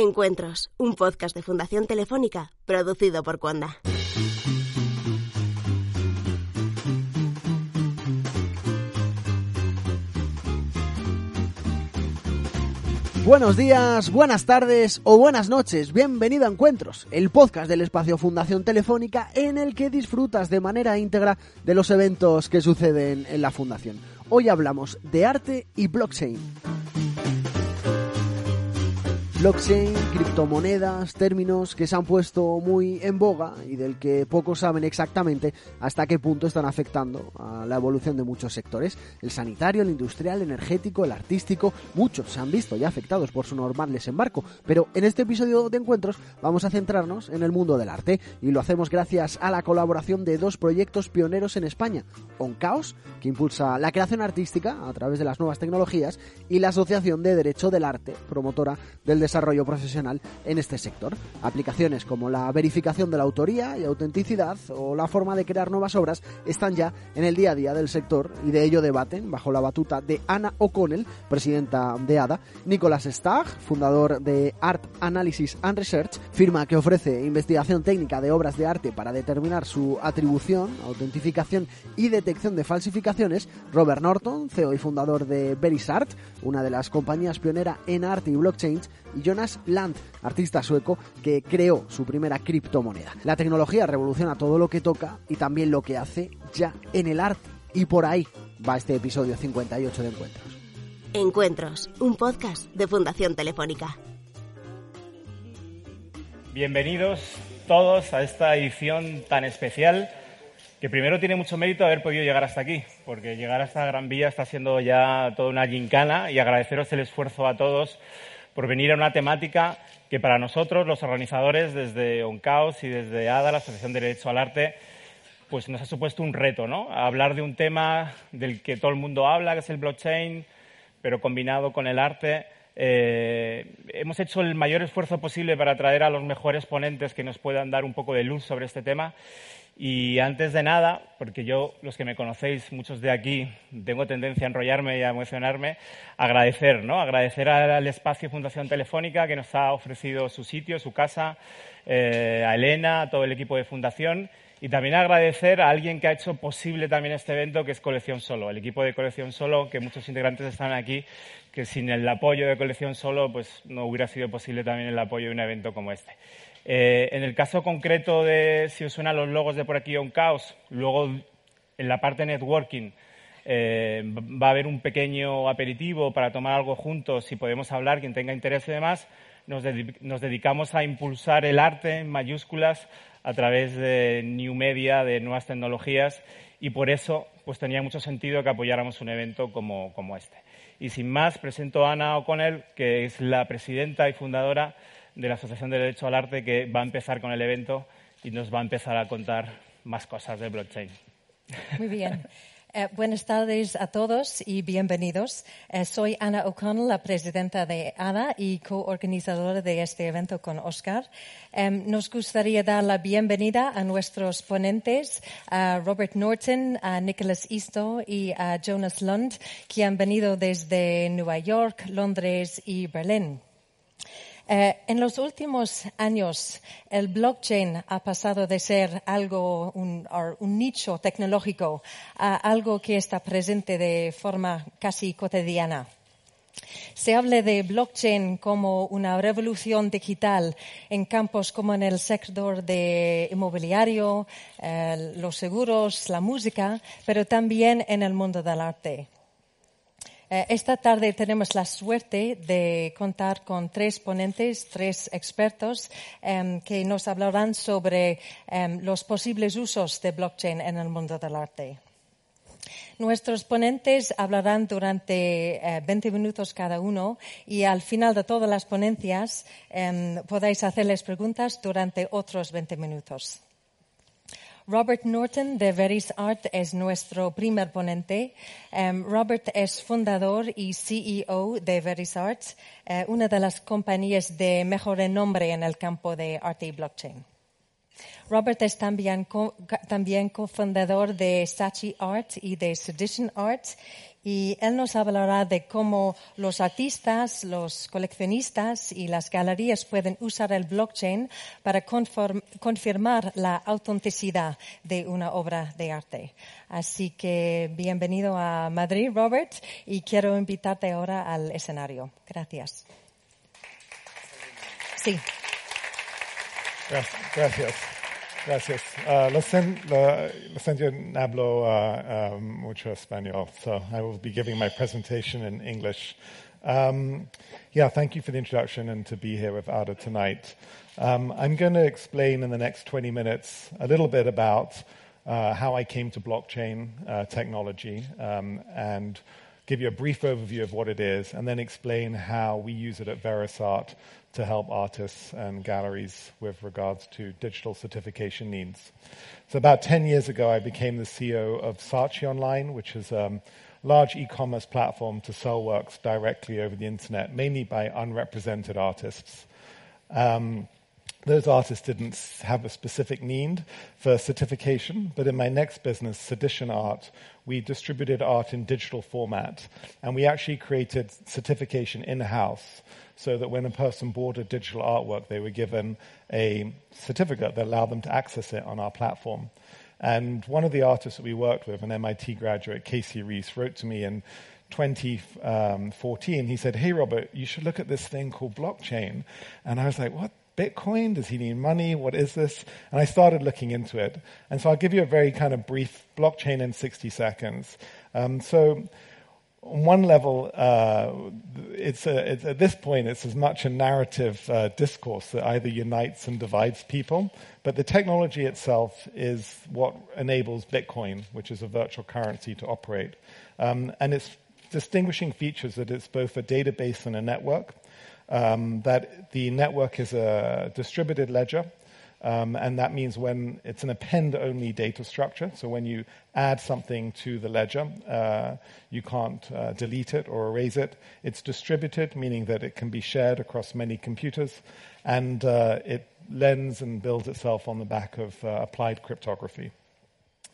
Encuentros, un podcast de Fundación Telefónica producido por Cuanda. Buenos días, buenas tardes o buenas noches. Bienvenido a Encuentros, el podcast del espacio Fundación Telefónica en el que disfrutas de manera íntegra de los eventos que suceden en la Fundación. Hoy hablamos de arte y blockchain. Blockchain, criptomonedas, términos que se han puesto muy en boga y del que pocos saben exactamente hasta qué punto están afectando a la evolución de muchos sectores. El sanitario, el industrial, el energético, el artístico, muchos se han visto ya afectados por su normal desembarco. Pero en este episodio de Encuentros vamos a centrarnos en el mundo del arte y lo hacemos gracias a la colaboración de dos proyectos pioneros en España. OnCaos, que impulsa la creación artística a través de las nuevas tecnologías, y la Asociación de Derecho del Arte, promotora del desarrollo profesional en este sector. Aplicaciones como la verificación de la autoría y autenticidad o la forma de crear nuevas obras están ya en el día a día del sector y de ello debaten bajo la batuta de Ana O'Connell, presidenta de ADA, Nicolás Stagg, fundador de Art Analysis and Research, firma que ofrece investigación técnica de obras de arte para determinar su atribución, autentificación y detección de falsificaciones, Robert Norton, CEO y fundador de Verisart, una de las compañías pionera en arte y blockchain, y Jonas Land, artista sueco que creó su primera criptomoneda. La tecnología revoluciona todo lo que toca y también lo que hace ya en el arte. Y por ahí va este episodio 58 de Encuentros. Encuentros, un podcast de Fundación Telefónica. Bienvenidos todos a esta edición tan especial que primero tiene mucho mérito haber podido llegar hasta aquí, porque llegar a esta gran vía está siendo ya toda una gincana y agradeceros el esfuerzo a todos por venir a una temática que para nosotros, los organizadores, desde OnCaos y desde ADA, la Asociación de Derecho al Arte, pues nos ha supuesto un reto, ¿no? hablar de un tema del que todo el mundo habla, que es el blockchain, pero combinado con el arte. Eh, hemos hecho el mayor esfuerzo posible para traer a los mejores ponentes que nos puedan dar un poco de luz sobre este tema y antes de nada, porque yo, los que me conocéis, muchos de aquí, tengo tendencia a enrollarme y a emocionarme, agradecer, ¿no? Agradecer al espacio Fundación Telefónica que nos ha ofrecido su sitio, su casa, eh, a Elena, a todo el equipo de Fundación y también agradecer a alguien que ha hecho posible también este evento, que es Colección Solo, el equipo de Colección Solo, que muchos integrantes están aquí, que sin el apoyo de Colección Solo, pues no hubiera sido posible también el apoyo de un evento como este. Eh, en el caso concreto de, si os suenan los logos de por aquí un caos, luego en la parte networking eh, va a haber un pequeño aperitivo para tomar algo juntos y podemos hablar, quien tenga interés y demás. Nos, nos dedicamos a impulsar el arte en mayúsculas a través de new media, de nuevas tecnologías y por eso pues tenía mucho sentido que apoyáramos un evento como, como este. Y sin más, presento a Ana O'Connell, que es la presidenta y fundadora de la Asociación de Derecho al Arte que va a empezar con el evento y nos va a empezar a contar más cosas de blockchain. Muy bien. Eh, buenas tardes a todos y bienvenidos. Eh, soy Ana O'Connell, la presidenta de ADA y coorganizadora de este evento con Oscar. Eh, nos gustaría dar la bienvenida a nuestros ponentes, a Robert Norton, a Nicholas Easto y a Jonas Lund, que han venido desde Nueva York, Londres y Berlín. Eh, en los últimos años, el blockchain ha pasado de ser algo, un, nicho tecnológico a algo que está presente de forma casi cotidiana. Se habla de blockchain como una revolución digital en campos como en el sector de inmobiliario, eh, los seguros, la música, pero también en el mundo del arte. Eh, esta tarde tenemos la suerte de contar con tres ponentes, tres expertos em, que nos hablarán sobre em, los posibles usos de blockchain en el mundo del arte. Nuestros ponentes hablarán durante 20 eh, minutos cada uno y al final de todas las ponencias em, podéis hacerles preguntas durante otros 20 minutos. Robert Norton de Veris Art es nuestro primer ponente. Um, Robert es fundador y CEO de Veris Art, uh, una de las compañías de mejor renombre en el campo de arte y blockchain. Robert es también, co- también cofundador de Sachi Art y de Sedition Art y él nos hablará de cómo los artistas, los coleccionistas y las galerías pueden usar el blockchain para confirmar la autenticidad de una obra de arte. Así que bienvenido a Madrid, Robert, y quiero invitarte ahora al escenario. Gracias. Sí. Gracias. Gracias. Uh, lo, sen- lo, lo siento, no hablo uh, um, mucho español, so I will be giving my presentation in English. Um, yeah, thank you for the introduction and to be here with Ada tonight. Um, I'm going to explain in the next 20 minutes a little bit about uh, how I came to blockchain uh, technology um, and give you a brief overview of what it is, and then explain how we use it at Verisart to help artists and galleries with regards to digital certification needs. So about 10 years ago, I became the CEO of Saatchi Online, which is a large e-commerce platform to sell works directly over the internet, mainly by unrepresented artists. Um, those artists didn't have a specific need for certification, but in my next business, Sedition Art, we distributed art in digital format, and we actually created certification in-house so that when a person bought a digital artwork, they were given a certificate that allowed them to access it on our platform. And one of the artists that we worked with, an MIT graduate, Casey Reas, wrote to me in 2014. Um, he said, Hey, Robert, you should look at this thing called blockchain. And I was like, What? Bitcoin? Does he need money? What is this? And I started looking into it. And so I'll give you a very kind of brief blockchain in 60 seconds. Um, so, on one level, uh, it's, a, it's at this point, it's as much a narrative uh, discourse that either unites and divides people. But the technology itself is what enables Bitcoin, which is a virtual currency, to operate. Um, and its distinguishing features that it's both a database and a network. Um, that the network is a distributed ledger, um, and that means when it's an append-only data structure. So when you add something to the ledger, uh, you can't uh, delete it or erase it. It's distributed, meaning that it can be shared across many computers, and uh, it lends and builds itself on the back of uh, applied cryptography.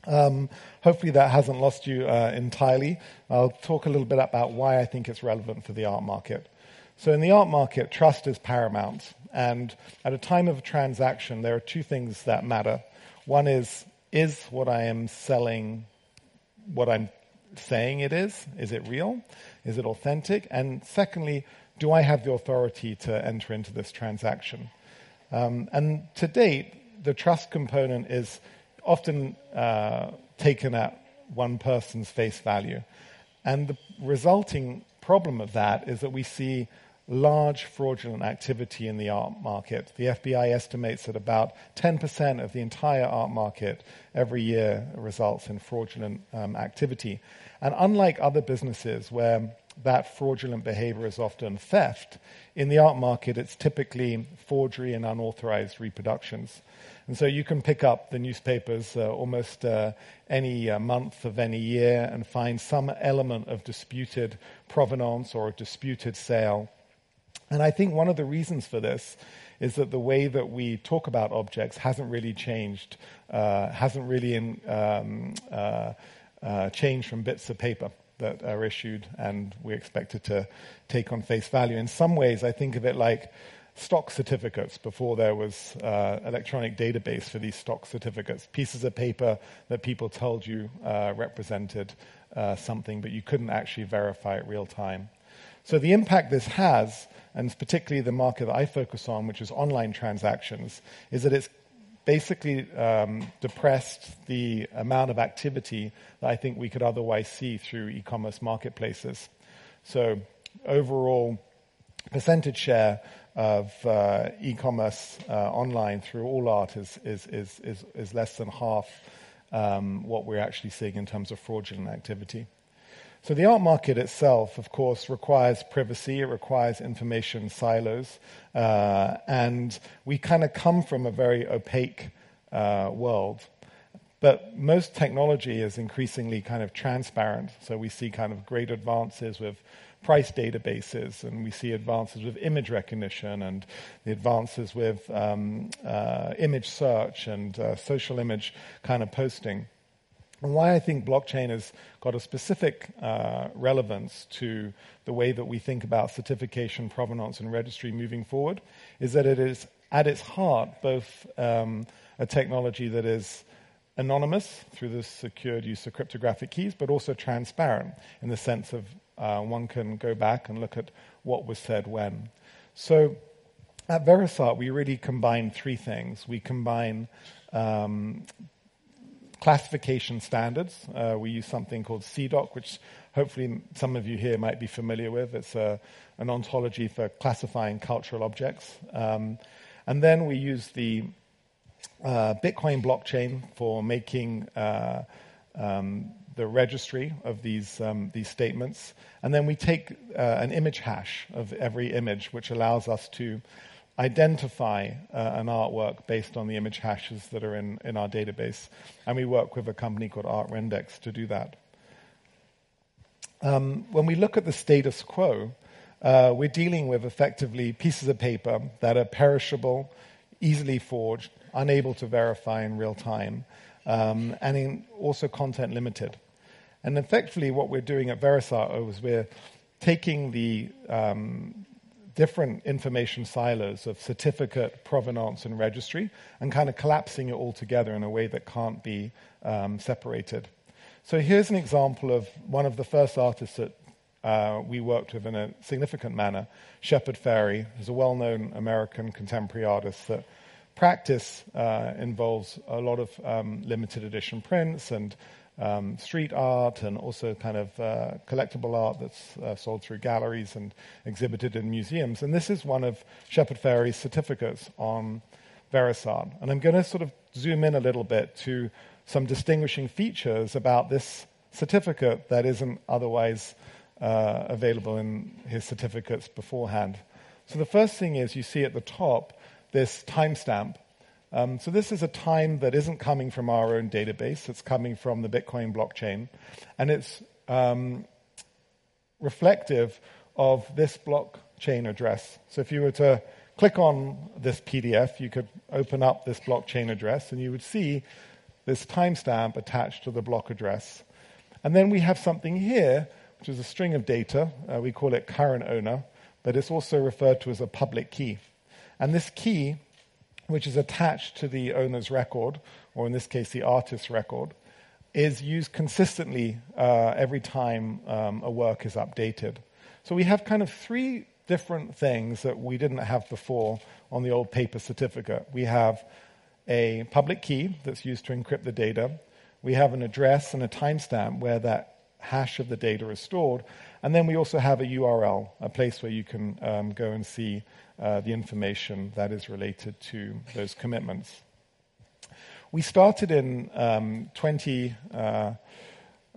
Um, hopefully that hasn't lost you uh, entirely. I'll talk a little bit about why I think it's relevant for the art market. So in the art market, trust is paramount. And at a time of a transaction, there are two things that matter. One is, is what I am selling what I'm saying it is? Is it real? Is it authentic? And secondly, do I have the authority to enter into this transaction? Um, and to date, the trust component is often uh, taken at one person's face value. And the resulting problem of that is that we see large fraudulent activity in the art market. The FBI estimates that about 10% of the entire art market every year results in fraudulent um, activity. And unlike other businesses where that fraudulent behavior is often theft, in the art market it's typically forgery and unauthorized reproductions. And so you can pick up the newspapers uh, almost uh, any uh, month of any year and find some element of disputed provenance or a disputed sale. And I think one of the reasons for this is that the way that we talk about objects hasn't really changed, uh, hasn't really in, um, uh, uh, changed from bits of paper that are issued and we're expected to take on face value. In some ways, I think of it like stock certificates before there was uh, electronic database for these stock certificates, pieces of paper that people told you uh, represented uh, something, but you couldn't actually verify it real time. So the impact this has, and particularly the market that I focus on, which is online transactions, is that it's basically um, depressed the amount of activity that I think we could otherwise see through e-commerce marketplaces. So overall percentage share of uh, e-commerce uh, online through all art is, is, is, is, is less than half um, what we're actually seeing in terms of fraudulent activity. So the art market itself, of course, requires privacy. It requires information silos, uh, and we kind of come from a very opaque uh, world. But most technology is increasingly kind of transparent. So we see kind of great advances with price databases, and we see advances with image recognition and the advances with um, uh, image search and uh, social image kind of posting. And why I think blockchain has got a specific uh, relevance to the way that we think about certification, provenance, and registry moving forward is that it is at its heart both um, a technology that is anonymous through the secured use of cryptographic keys, but also transparent in the sense of uh, one can go back and look at what was said when. So at Verisart, we really combine three things. We combine um, classification standards. Uh, we use something called CIDOC, which hopefully some of you here might be familiar with. It's a, an ontology for classifying cultural objects. Um, and then we use the uh, Bitcoin blockchain for making uh, um, the registry of these, um, these statements. And then we take uh, an image hash of every image, which allows us to identify uh, an artwork based on the image hashes that are in, in our database. And we work with a company called ArtRendex to do that. Um, when we look at the status quo, uh, we're dealing with effectively pieces of paper that are perishable, easily forged, unable to verify in real time, um, and also content limited. And effectively, what we're doing at Verisart is we're taking the um, different information silos of certificate, provenance, and registry, and kind of collapsing it all together in a way that can't be um, separated. So here's an example of one of the first artists that uh, we worked with in a significant manner, Shepard Fairey, who's a well-known American contemporary artist that practice uh, involves a lot of um, limited edition prints and um, street art and also kind of uh, collectible art that's uh, sold through galleries and exhibited in museums. And this is one of Shepard Fairey's certificates on Verisart. And I'm going to sort of zoom in a little bit to some distinguishing features about this certificate that isn't otherwise uh, available in his certificates beforehand. So the first thing is you see at the top this timestamp um, so this is a time that isn't coming from our own database. It's coming from the Bitcoin blockchain. And it's um, reflective of this blockchain address. So if you were to click on this PDF, you could open up this blockchain address and you would see this timestamp attached to the block address. And then we have something here, which is a string of data. Uh, we call it current owner, but it's also referred to as a public key. And this key which is attached to the owner's record, or in this case, the artist's record, is used consistently uh, every time um, a work is updated. So we have kind of three different things that we didn't have before on the old paper certificate. We have a public key that's used to encrypt the data. We have an address and a timestamp where that hash of the data is stored. And then we also have a URL, a place where you can um, go and see uh, the information that is related to those commitments. We started in um, 20, uh,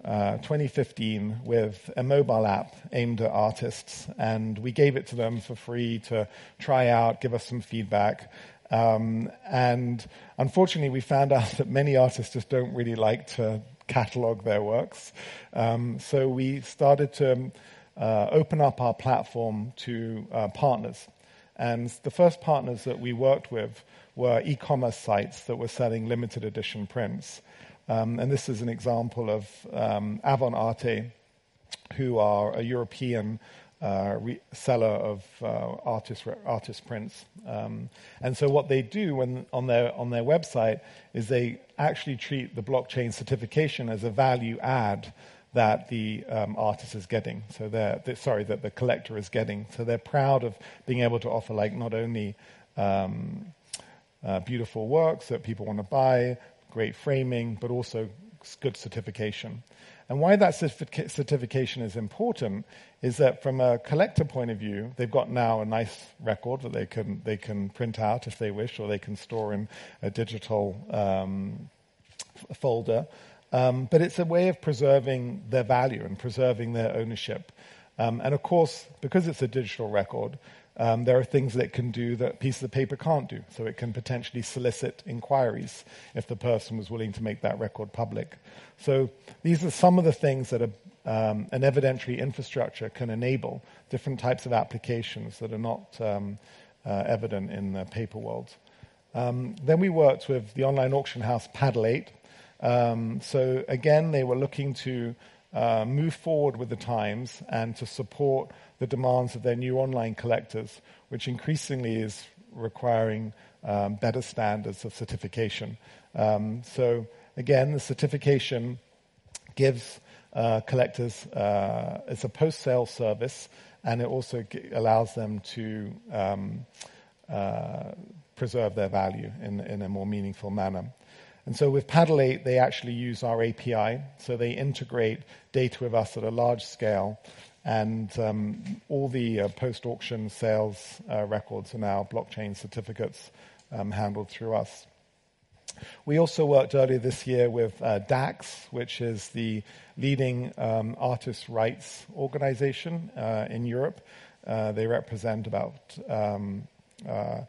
uh, 2015 with a mobile app aimed at artists, and we gave it to them for free to try out, give us some feedback. Um, and unfortunately, we found out that many artists just don't really like to catalog their works. Um, so we started to uh, open up our platform to uh, partners. And the first partners that we worked with were e commerce sites that were selling limited edition prints. Um, and this is an example of um, Avant Arte, who are a European uh, re- seller of uh, artist, re- artist prints. Um, and so, what they do when, on, their, on their website is they actually treat the blockchain certification as a value add that the um, artist is getting. So they're, they're, sorry, that the collector is getting. So they're proud of being able to offer like not only um, uh, beautiful works that people want to buy, great framing, but also good certification. And why that certification is important is that from a collector point of view, they've got now a nice record that they can, they can print out if they wish, or they can store in a digital um, folder. Um, but it's a way of preserving their value and preserving their ownership. Um, and of course, because it's a digital record, um, there are things that it can do that pieces of paper can't do. So it can potentially solicit inquiries if the person was willing to make that record public. So these are some of the things that are um, an evidentiary infrastructure can enable different types of applications that are not um, uh, evident in the paper world. Um, then we worked with the online auction house Paddle 8. Um, so again, they were looking to uh, move forward with the times and to support the demands of their new online collectors, which increasingly is requiring um, better standards of certification. Um, so again, the certification gives uh, collectors, uh, it's a post-sale service, and it also g- allows them to um, uh, preserve their value in, in a more meaningful manner. And so with Paddle 8, they actually use our API. So they integrate data with us at a large scale. And um, all the uh, post auction sales uh, records are now blockchain certificates um, handled through us. We also worked earlier this year with uh, DACS, which is the leading um, artist rights organization uh, in Europe. Uh, they represent about um, uh,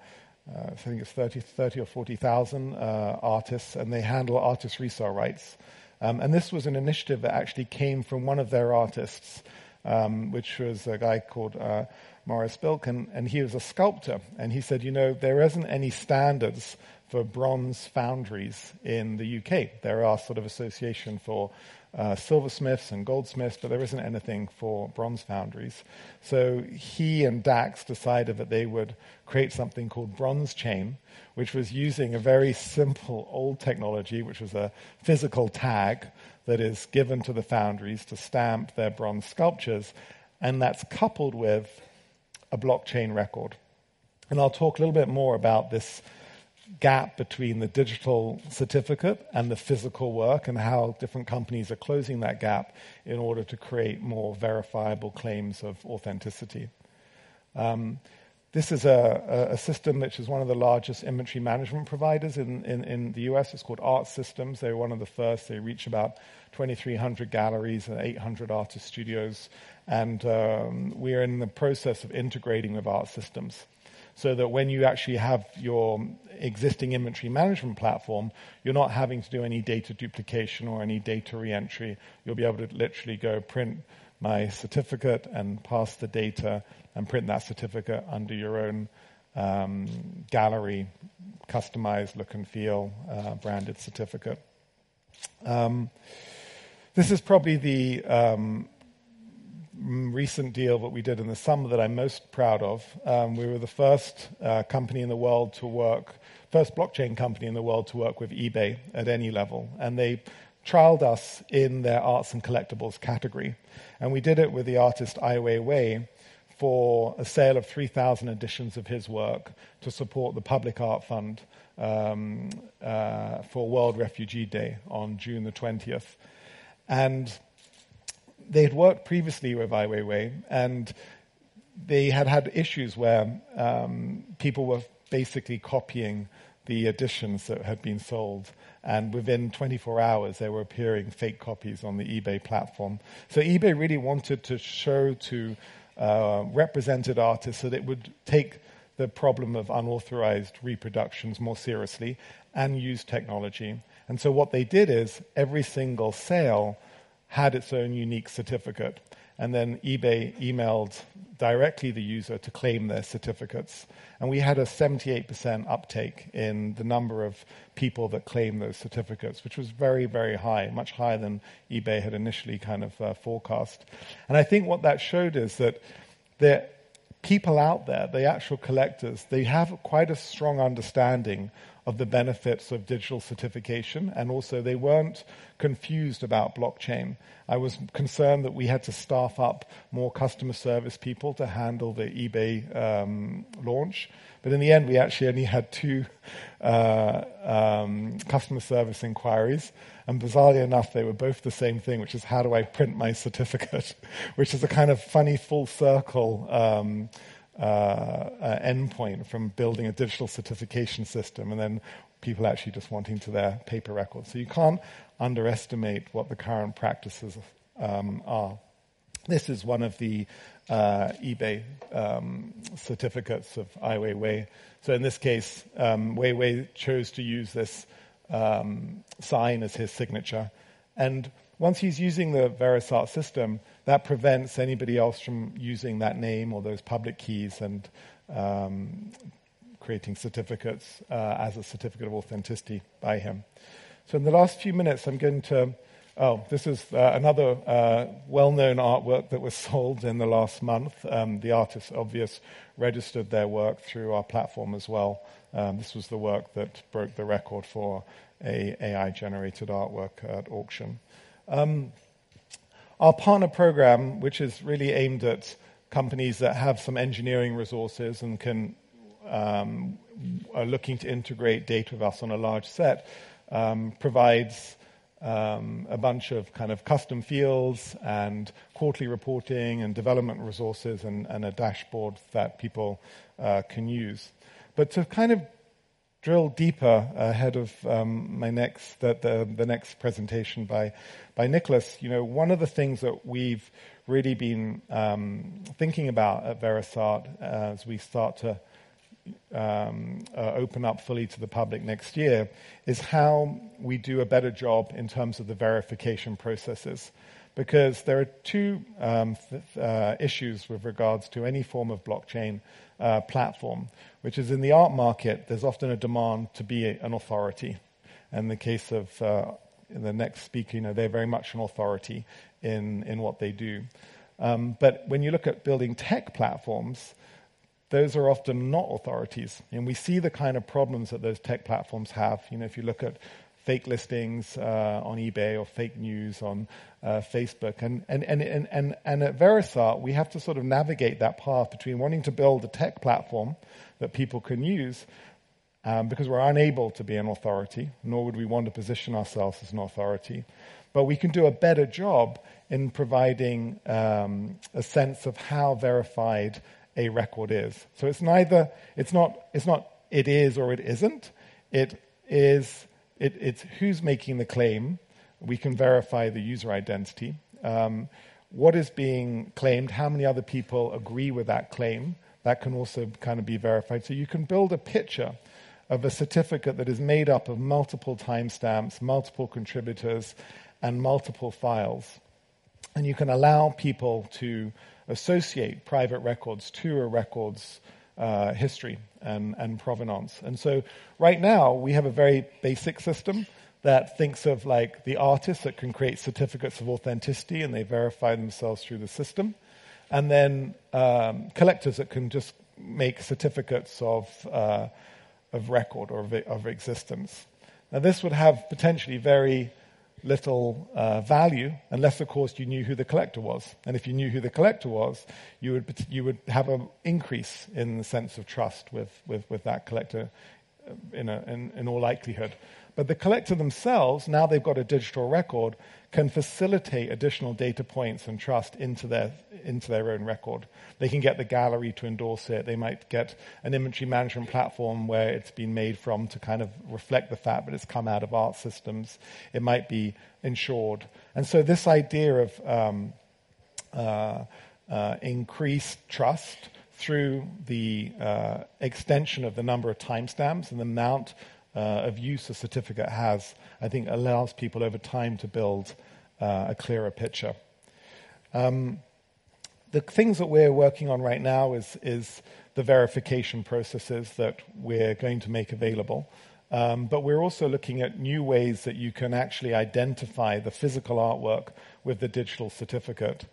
I think it's 30, 30 or 40,000 uh, artists, and they handle artist resale rights. Um, and this was an initiative that actually came from one of their artists, um, which was a guy called uh, Maurice Blik, and, and he was a sculptor. And he said, you know, there isn't any standards for bronze foundries in the UK. There are sort of association for uh, silversmiths and goldsmiths, but there isn't anything for bronze foundries. So he and DACS decided that they would create something called Bronze Chain, which was using a very simple old technology, which was a physical tag that is given to the foundries to stamp their bronze sculptures, and that's coupled with a blockchain record. And I'll talk a little bit more about this gap between the digital certificate and the physical work and how different companies are closing that gap in order to create more verifiable claims of authenticity. Um, this is a, a, system which is one of the largest inventory management providers in, in, in, the US. It's called Art Systems. They're one of the first. They reach about 2,300 galleries and 800 artist studios. And um, we're in the process of integrating with Art Systems so that when you actually have your existing inventory management platform, you're not having to do any data duplication or any data reentry. You'll be able to literally go print my certificate and pass the data and print that certificate under your own um, gallery, customized look and feel, uh, branded certificate. Um, this is probably the um, recent deal that we did in the summer that I'm most proud of. Um, we were the first uh, company in the world to work, first blockchain company in the world to work with eBay at any level. And they trialed us in their arts and collectibles category. And we did it with the artist Ai Weiwei for a sale of 3,000 editions of his work to support the Public Art Fund um, uh, for World Refugee Day on June the 20th. And they had worked previously with Ai Weiwei, and they had had issues where um, people were basically copying the editions that had been sold. And within 24 hours, there were appearing fake copies on the eBay platform. So eBay really wanted to show to uh, represented artists that it would take the problem of unauthorized reproductions more seriously and use technology. And so what they did is every single sale had its own unique certificate. And then eBay emailed directly the user to claim their certificates. And we had a 78% uptake in the number of people that claimed those certificates, which was very, very high, much higher than eBay had initially kind of uh, forecast. And I think what that showed is that there people out there, the actual collectors, they have quite a strong understanding of the benefits of digital certification, and also they weren't confused about blockchain. I was concerned that we had to staff up more customer service people to handle the eBay um, launch, but in the end, we actually only had two uh, um, customer service inquiries, and bizarrely enough, they were both the same thing, which is how do I print my certificate, which is a kind of funny full circle. Um, uh, endpoint from building a digital certification system and then people actually just wanting to their paper records. So you can't underestimate what the current practices um, are. This is one of the uh, eBay um, certificates of Ai Weiwei. So in this case, um, Weiwei chose to use this um, sign as his signature. And once he's using the Verisart system, that prevents anybody else from using that name or those public keys and um, creating certificates uh, as a certificate of authenticity by him. So in the last few minutes, I'm going to. Oh, this is uh, another uh, well known artwork that was sold in the last month. Um, the artist, Obvious, registered their work through our platform as well. Um, this was the work that broke the record for a AI generated artwork at auction. Um, our partner program, which is really aimed at companies that have some engineering resources and can um, are looking to integrate data with us on a large set, um, provides um, a bunch of kind of custom fields and quarterly reporting and development resources and, and a dashboard that people uh, can use. But to kind of drill deeper ahead of um, my next the, the, the, next presentation by by Nicholas, you know, one of the things that we've really been um, thinking about at Verisart as we start to um, uh, open up fully to the public next year is how we do a better job in terms of the verification processes. Because there are two um, th- uh, issues with regards to any form of blockchain uh, platform, which is in the art market, there's often a demand to be an authority. In the case of uh, the next speaker, you know, they're very much an authority in, in what they do. Um, but when you look at building tech platforms, those are often not authorities. And we see the kind of problems that those tech platforms have. You know, if you look at fake listings uh, on eBay or fake news on uh, Facebook. And, and, and, and, and, and at Verisart, we have to sort of navigate that path between wanting to build a tech platform that people can use um, because we're unable to be an authority, nor would we want to position ourselves as an authority. But we can do a better job in providing um, a sense of how verified a record is. So it's neither, it's not, it's not it is or it isn't. It is, it, it's who's making the claim. We can verify the user identity. Um, what is being claimed, how many other people agree with that claim, that can also kind of be verified. So you can build a picture of a certificate that is made up of multiple timestamps, multiple contributors, and multiple files. And you can allow people to associate private records to a record's uh, history and, and provenance. And so right now we have a very basic system that thinks of like the artists that can create certificates of authenticity and they verify themselves through the system. And then um, collectors that can just make certificates of, uh, of record or of, of existence. Now, this would have potentially very little uh, value unless, of course, you knew who the collector was. And if you knew who the collector was, you would, you would have an increase in the sense of trust with, with, with that collector in, a, in, in all likelihood. But the collector themselves, now they've got a digital record, can facilitate additional data points and trust into their, into their own record. They can get the gallery to endorse it. They might get an inventory management platform where it's been made from to kind of reflect the fact that it's come out of art systems. It might be insured. And so this idea of um, uh, uh, increased trust through the uh, extension of the number of timestamps and the amount uh, of use a certificate has, I think allows people over time to build uh, a clearer picture. Um, the things that we're working on right now is, is the verification processes that we're going to make available. Um, but we're also looking at new ways that you can actually identify the physical artwork with the digital certificate.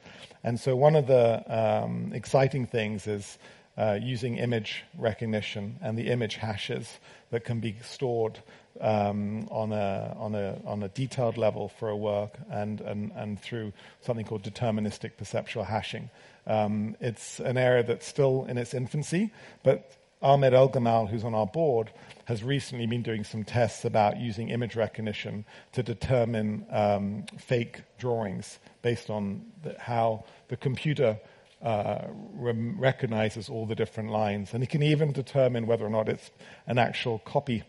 And so, one of the um, exciting things is uh, using image recognition and the image hashes that can be stored um, on, a, on, a, on a detailed level for a work and, and, and through something called deterministic perceptual hashing. Um, it's an area that's still in its infancy, but Ahmed Elgamal, who's on our board, has recently been doing some tests about using image recognition to determine um, fake drawings based on the, how the computer uh, recognizes all the different lines. And it can even determine whether or not it's an actual copy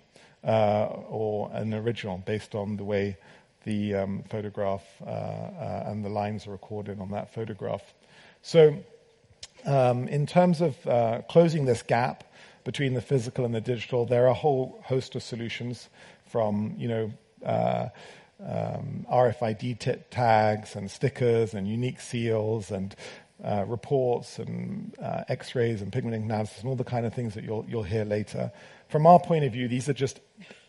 uh, or an original based on the way the um, photograph uh, uh and the lines are recorded on that photograph. So, um, in terms of uh, closing this gap between the physical and the digital, there are a whole host of solutions from, you know, uh, um, RFID t- tags and stickers and unique seals and uh, reports and uh, X-rays and pigment analysis and all the kind of things that you'll you'll hear later. From our point of view, these are just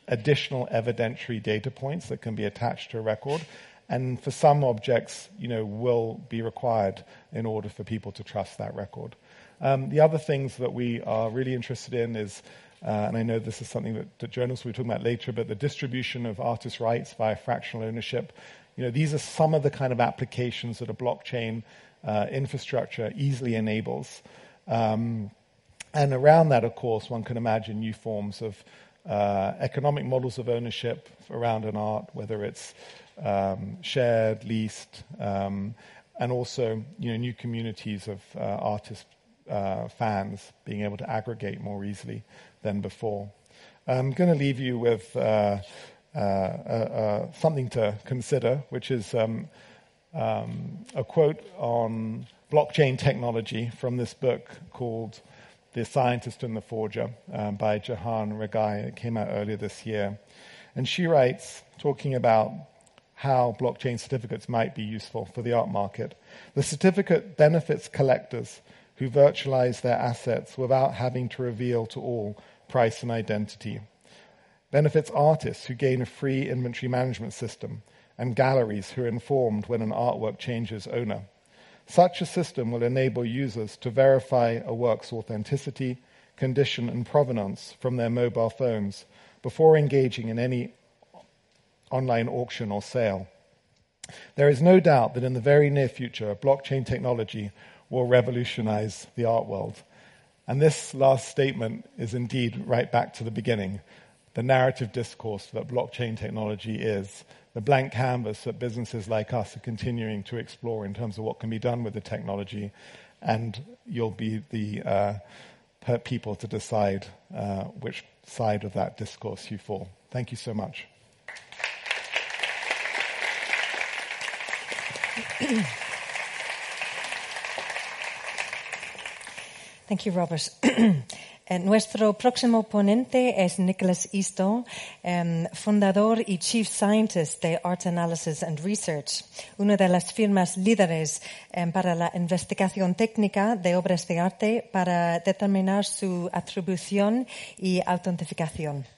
additional evidentiary data points that can be attached to a record, and for some objects, you know, will be required in order for people to trust that record. Um, the other things that we are really interested in is, uh, and I know this is something that, that journalists will be talking about later, but the distribution of artist rights via fractional ownership. You know, these are some of the kind of applications that a blockchain uh, infrastructure easily enables. Um, and around that, of course, one can imagine new forms of uh, economic models of ownership around an art, whether it's um, shared, leased, um, and also you know, new communities of uh, artist uh, fans being able to aggregate more easily than before. I'm going to leave you with uh, uh, uh, something to consider, which is um, um, a quote on blockchain technology from this book called The Scientist and the Forger um, by Jehane Ragai. It came out earlier this year. And she writes, talking about how blockchain certificates might be useful for the art market. The certificate benefits collectors who virtualize their assets without having to reveal to all price and identity. Benefits artists who gain a free inventory management system, and galleries who are informed when an artwork changes owner. Such a system will enable users to verify a work's authenticity, condition, and provenance from their mobile phones before engaging in any online auction or sale. There is no doubt that in the very near future, blockchain technology will revolutionize the art world. And this last statement is indeed right back to the beginning the narrative discourse that blockchain technology is, the blank canvas that businesses like us are continuing to explore in terms of what can be done with the technology, and you'll be the uh, people to decide uh, which side of that discourse you fall. Thank you so much. Thank you, Robert. Eh, nuestro próximo ponente es Nicholas Easton, um, fundador y Chief Scientist de Art Analysis and Research, una de las firmas líderes um, para la investigación técnica de obras de arte para determinar su atribución y autentificación.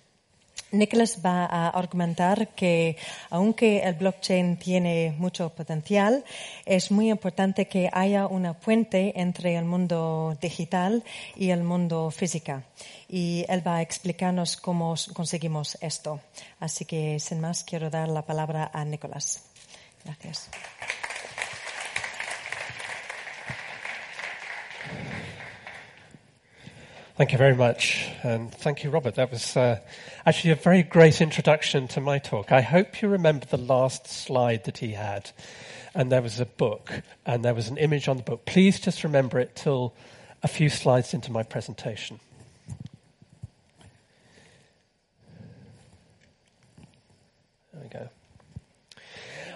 Nicholas va a argumentar que aunque el blockchain tiene mucho potencial, es muy importante que haya una puente entre el mundo digital y el mundo físico. Y él va a explicarnos cómo conseguimos esto. Así que, sin más, quiero dar la palabra a Nicholas. Gracias. Thank you very much. And thank you, Robert. That was uh, actually a very great introduction to my talk. I hope you remember the last slide that he had. And there was a book, and there was an image on the book. Please just remember it till a few slides into my presentation. There we go.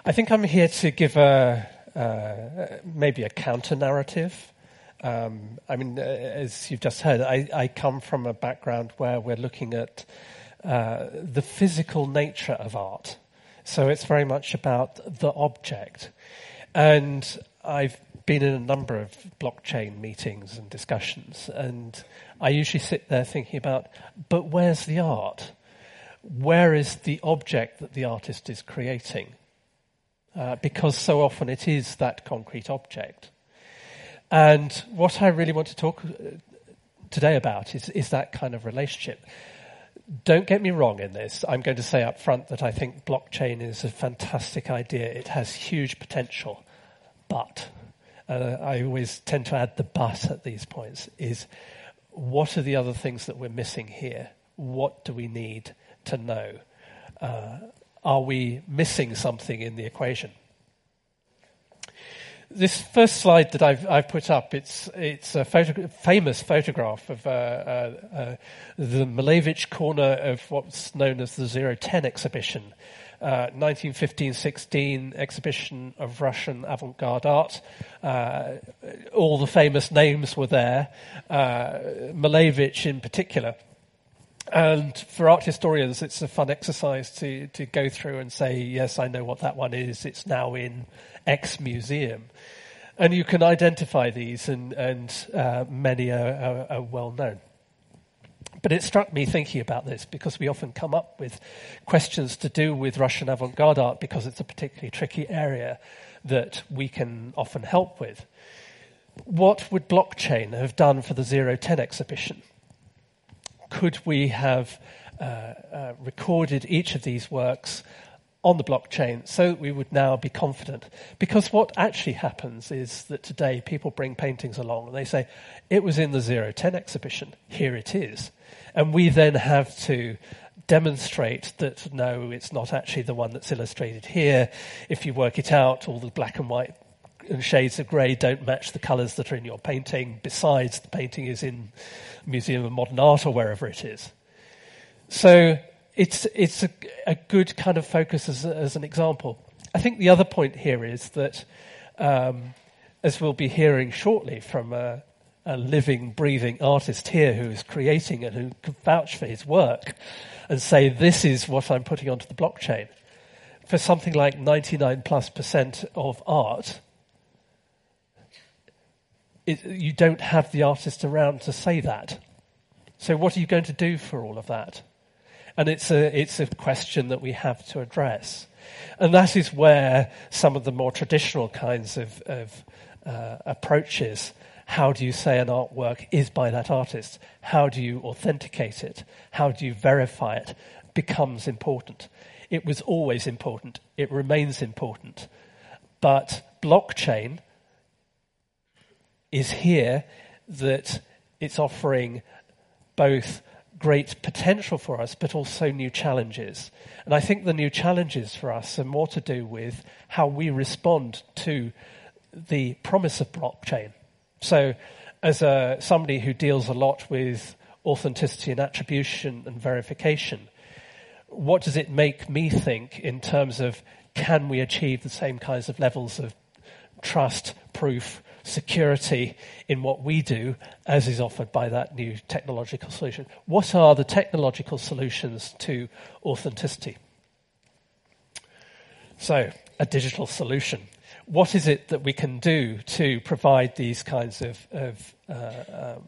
I think I'm here to give a, uh, maybe a counter narrative um, I mean, uh, as you've just heard, I, I, come from a background where we're looking at uh, the physical nature of art. So it's very much about the object. And I've been in a number of blockchain meetings and discussions, and I usually sit there thinking about, but where's the art? Where is the object that the artist is creating? Uh, because so often it is that concrete object. And what I really want to talk uh, today about is, is that kind of relationship. Don't get me wrong in this. I'm going to say up front that I think blockchain is a fantastic idea. It has huge potential. But, uh, I always tend to add the but at these points, is what are the other things that we're missing here? What do we need to know? Uh, are we missing something in the equation? This first slide that I've, I've put up, it's, it's a photo, famous photograph of uh, uh, uh, the Malevich corner of what's known as the Zero Ten exhibition. 1915-16 uh, exhibition of Russian avant-garde art. Uh, all the famous names were there, Malevich in particular. And for art historians, it's a fun exercise to, to go through and say, yes, I know what that one is. It's now in X museum. And you can identify these, and, and uh, many are, are, are well known. But it struck me thinking about this because we often come up with questions to do with Russian avant garde art because it's a particularly tricky area that we can often help with. What would blockchain have done for the Zero Ten exhibition? Could we have uh, uh, recorded each of these works on the blockchain so that we would now be confident. Because what actually happens is that today people bring paintings along and they say, it was in the Zero Ten exhibition, here it is. And we then have to demonstrate that no, it's not actually the one that's illustrated here. If you work it out, all the black and white shades of grey don't match the colours that are in your painting. Besides, the painting is in Museum of Modern Art or wherever it is. So it's, it's a, a good kind of focus as, as, an example. I think the other point here is that, um, as we'll be hearing shortly from a, a, living, breathing artist here who is creating and who can vouch for his work and say, this is what I'm putting onto the blockchain. For something like 99 plus percent of art, it, you don't have the artist around to say that. So, what are you going to do for all of that? And it's a, it's a question that we have to address. And that is where some of the more traditional kinds of, of uh, approaches how do you say an artwork is by that artist? How do you authenticate it? How do you verify it? becomes important. It was always important. It remains important. But blockchain is here that it's offering both great potential for us, but also new challenges. And I think the new challenges for us are more to do with how we respond to the promise of blockchain. So, as a, somebody who deals a lot with authenticity and attribution and verification, what does it make me think in terms of can we achieve the same kinds of levels of trust, proof, security in what we do as is offered by that new technological solution. What are the technological solutions to authenticity? So, a digital solution. What is it that we can do to provide these kinds of, of uh, um,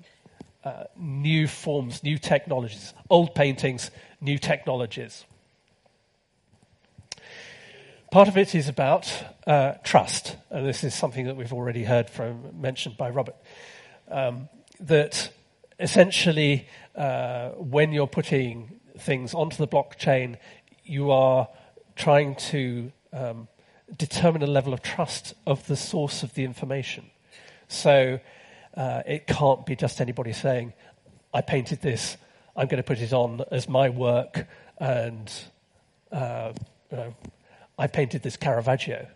uh, new forms, new technologies, old paintings, new technologies? Part of it is about uh, trust, and this is something that we've already heard from mentioned by Robert. Um, that essentially, uh, when you're putting things onto the blockchain, you are trying to um, determine a level of trust of the source of the information. So uh, it can't be just anybody saying, "I painted this. I'm going to put it on as my work," and uh, you know, I painted this Caravaggio.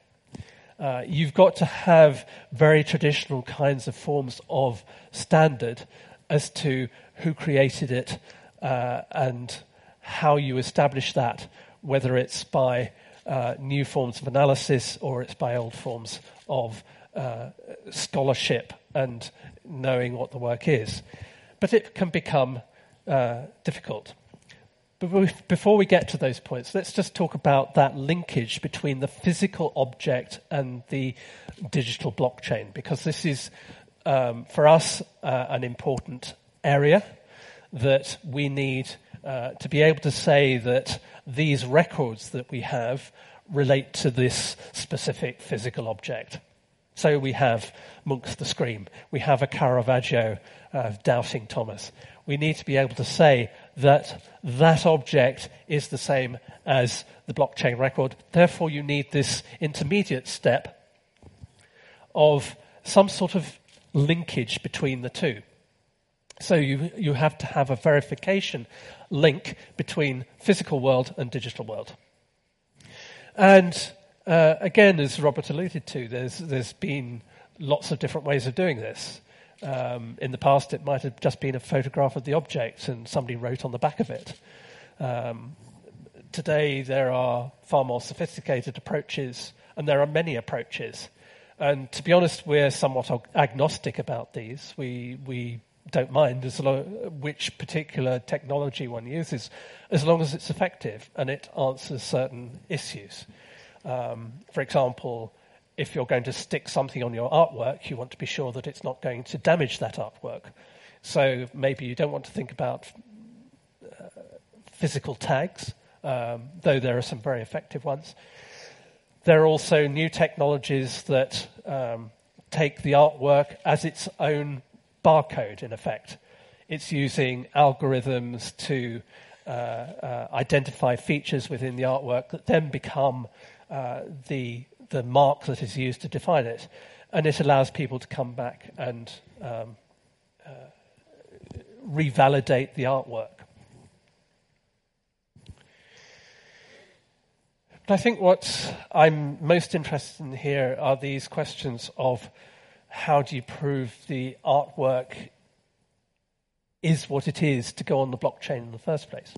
Uh, you've got to have very traditional kinds of forms of standard as to who created it uh, and how you establish that, whether it's by uh, new forms of analysis or it's by old forms of uh, scholarship and knowing what the work is. But it can become uh, difficult. But before we get to those points, let's just talk about that linkage between the physical object and the digital blockchain, because this is, um, for us, uh, an important area that we need uh, to be able to say that these records that we have relate to this specific physical object. So we have Munch's The Scream. We have a Caravaggio of Doubting Thomas. We need to be able to say that that object is the same as the blockchain record. Therefore, you need this intermediate step of some sort of linkage between the two. So you, you have to have a verification link between physical world and digital world. And uh, again, as Robert alluded to, there's, there's been lots of different ways of doing this. Um, in the past, it might have just been a photograph of the object and somebody wrote on the back of it. Um, today, there are far more sophisticated approaches, and there are many approaches. And to be honest, we're somewhat agnostic about these. We, we don't mind as lo- which particular technology one uses, as long as it's effective and it answers certain issues. Um, for example, if you're going to stick something on your artwork, you want to be sure that it's not going to damage that artwork. So maybe you don't want to think about uh, physical tags, um, though there are some very effective ones. There are also new technologies that um, take the artwork as its own barcode, in effect. It's using algorithms to uh, uh, identify features within the artwork that then become uh, the, the mark that is used to define it. And it allows people to come back and um, uh, revalidate the artwork. But I think what I'm most interested in here are these questions of how do you prove the artwork is what it is to go on the blockchain in the first place?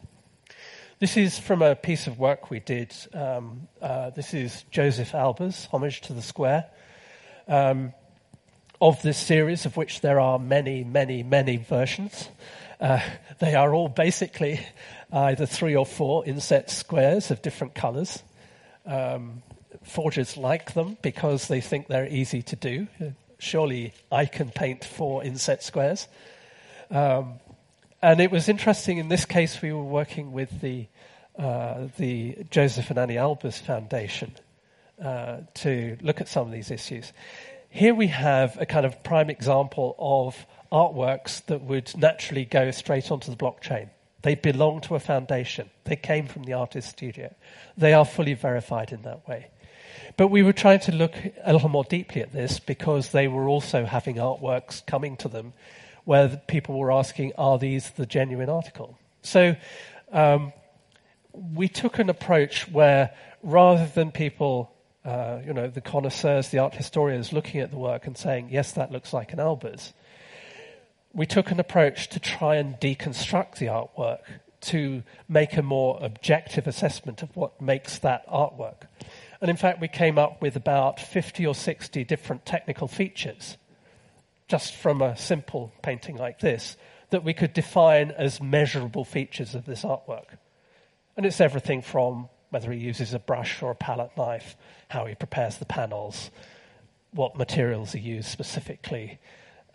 This is from a piece of work we did. Um, uh, this is Josef Albers, Homage to the Square, um, of this series, of which there are many, many, many versions. Uh, they are all basically either three or four inset squares of different colors. Um, forgers like them because they think they're easy to do. Surely I can paint four inset squares. Um, and it was interesting. In this case, we were working with the uh, the Josef and Anni Albers Foundation uh, to look at some of these issues. Here we have a kind of prime example of artworks that would naturally go straight onto the blockchain. They belong to a foundation. They came from the artist studio. They are fully verified in that way. But we were trying to look a little more deeply at this because they were also having artworks coming to them where people were asking, are these the genuine article? So um, we took an approach where rather than people, uh, you know, the connoisseurs, the art historians looking at the work and saying, yes, that looks like an Albers, we took an approach to try and deconstruct the artwork to make a more objective assessment of what makes that artwork. And in fact, we came up with about 50 or 60 different technical features just from a simple painting like this that we could define as measurable features of this artwork. And it's everything from whether he uses a brush or a palette knife, how he prepares the panels, what materials he used specifically,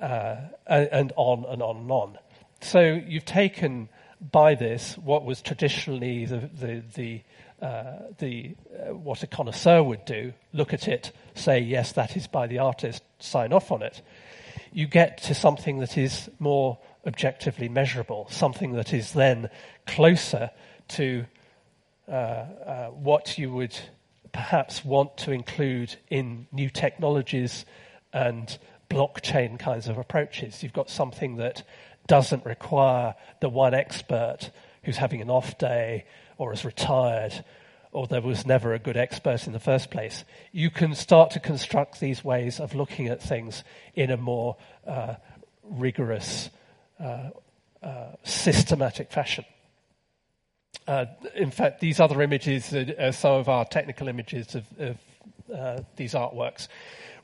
uh, and on and on and on. So you've taken by this what was traditionally the, the, the, uh, the uh, what a connoisseur would do, look at it, say, yes, that is by the artist, sign off on it. You get to something that is more objectively measurable, something that is then closer to uh, uh what you would perhaps want to include in new technologies and blockchain kinds of approaches. You've got something that doesn't require the one expert who's having an off day or is retired or there was never a good expert in the first place. You can start to construct these ways of looking at things in a more uh, rigorous, uh, uh, systematic fashion. Uh, in fact, these other images are, some of our technical images of, of uh, these artworks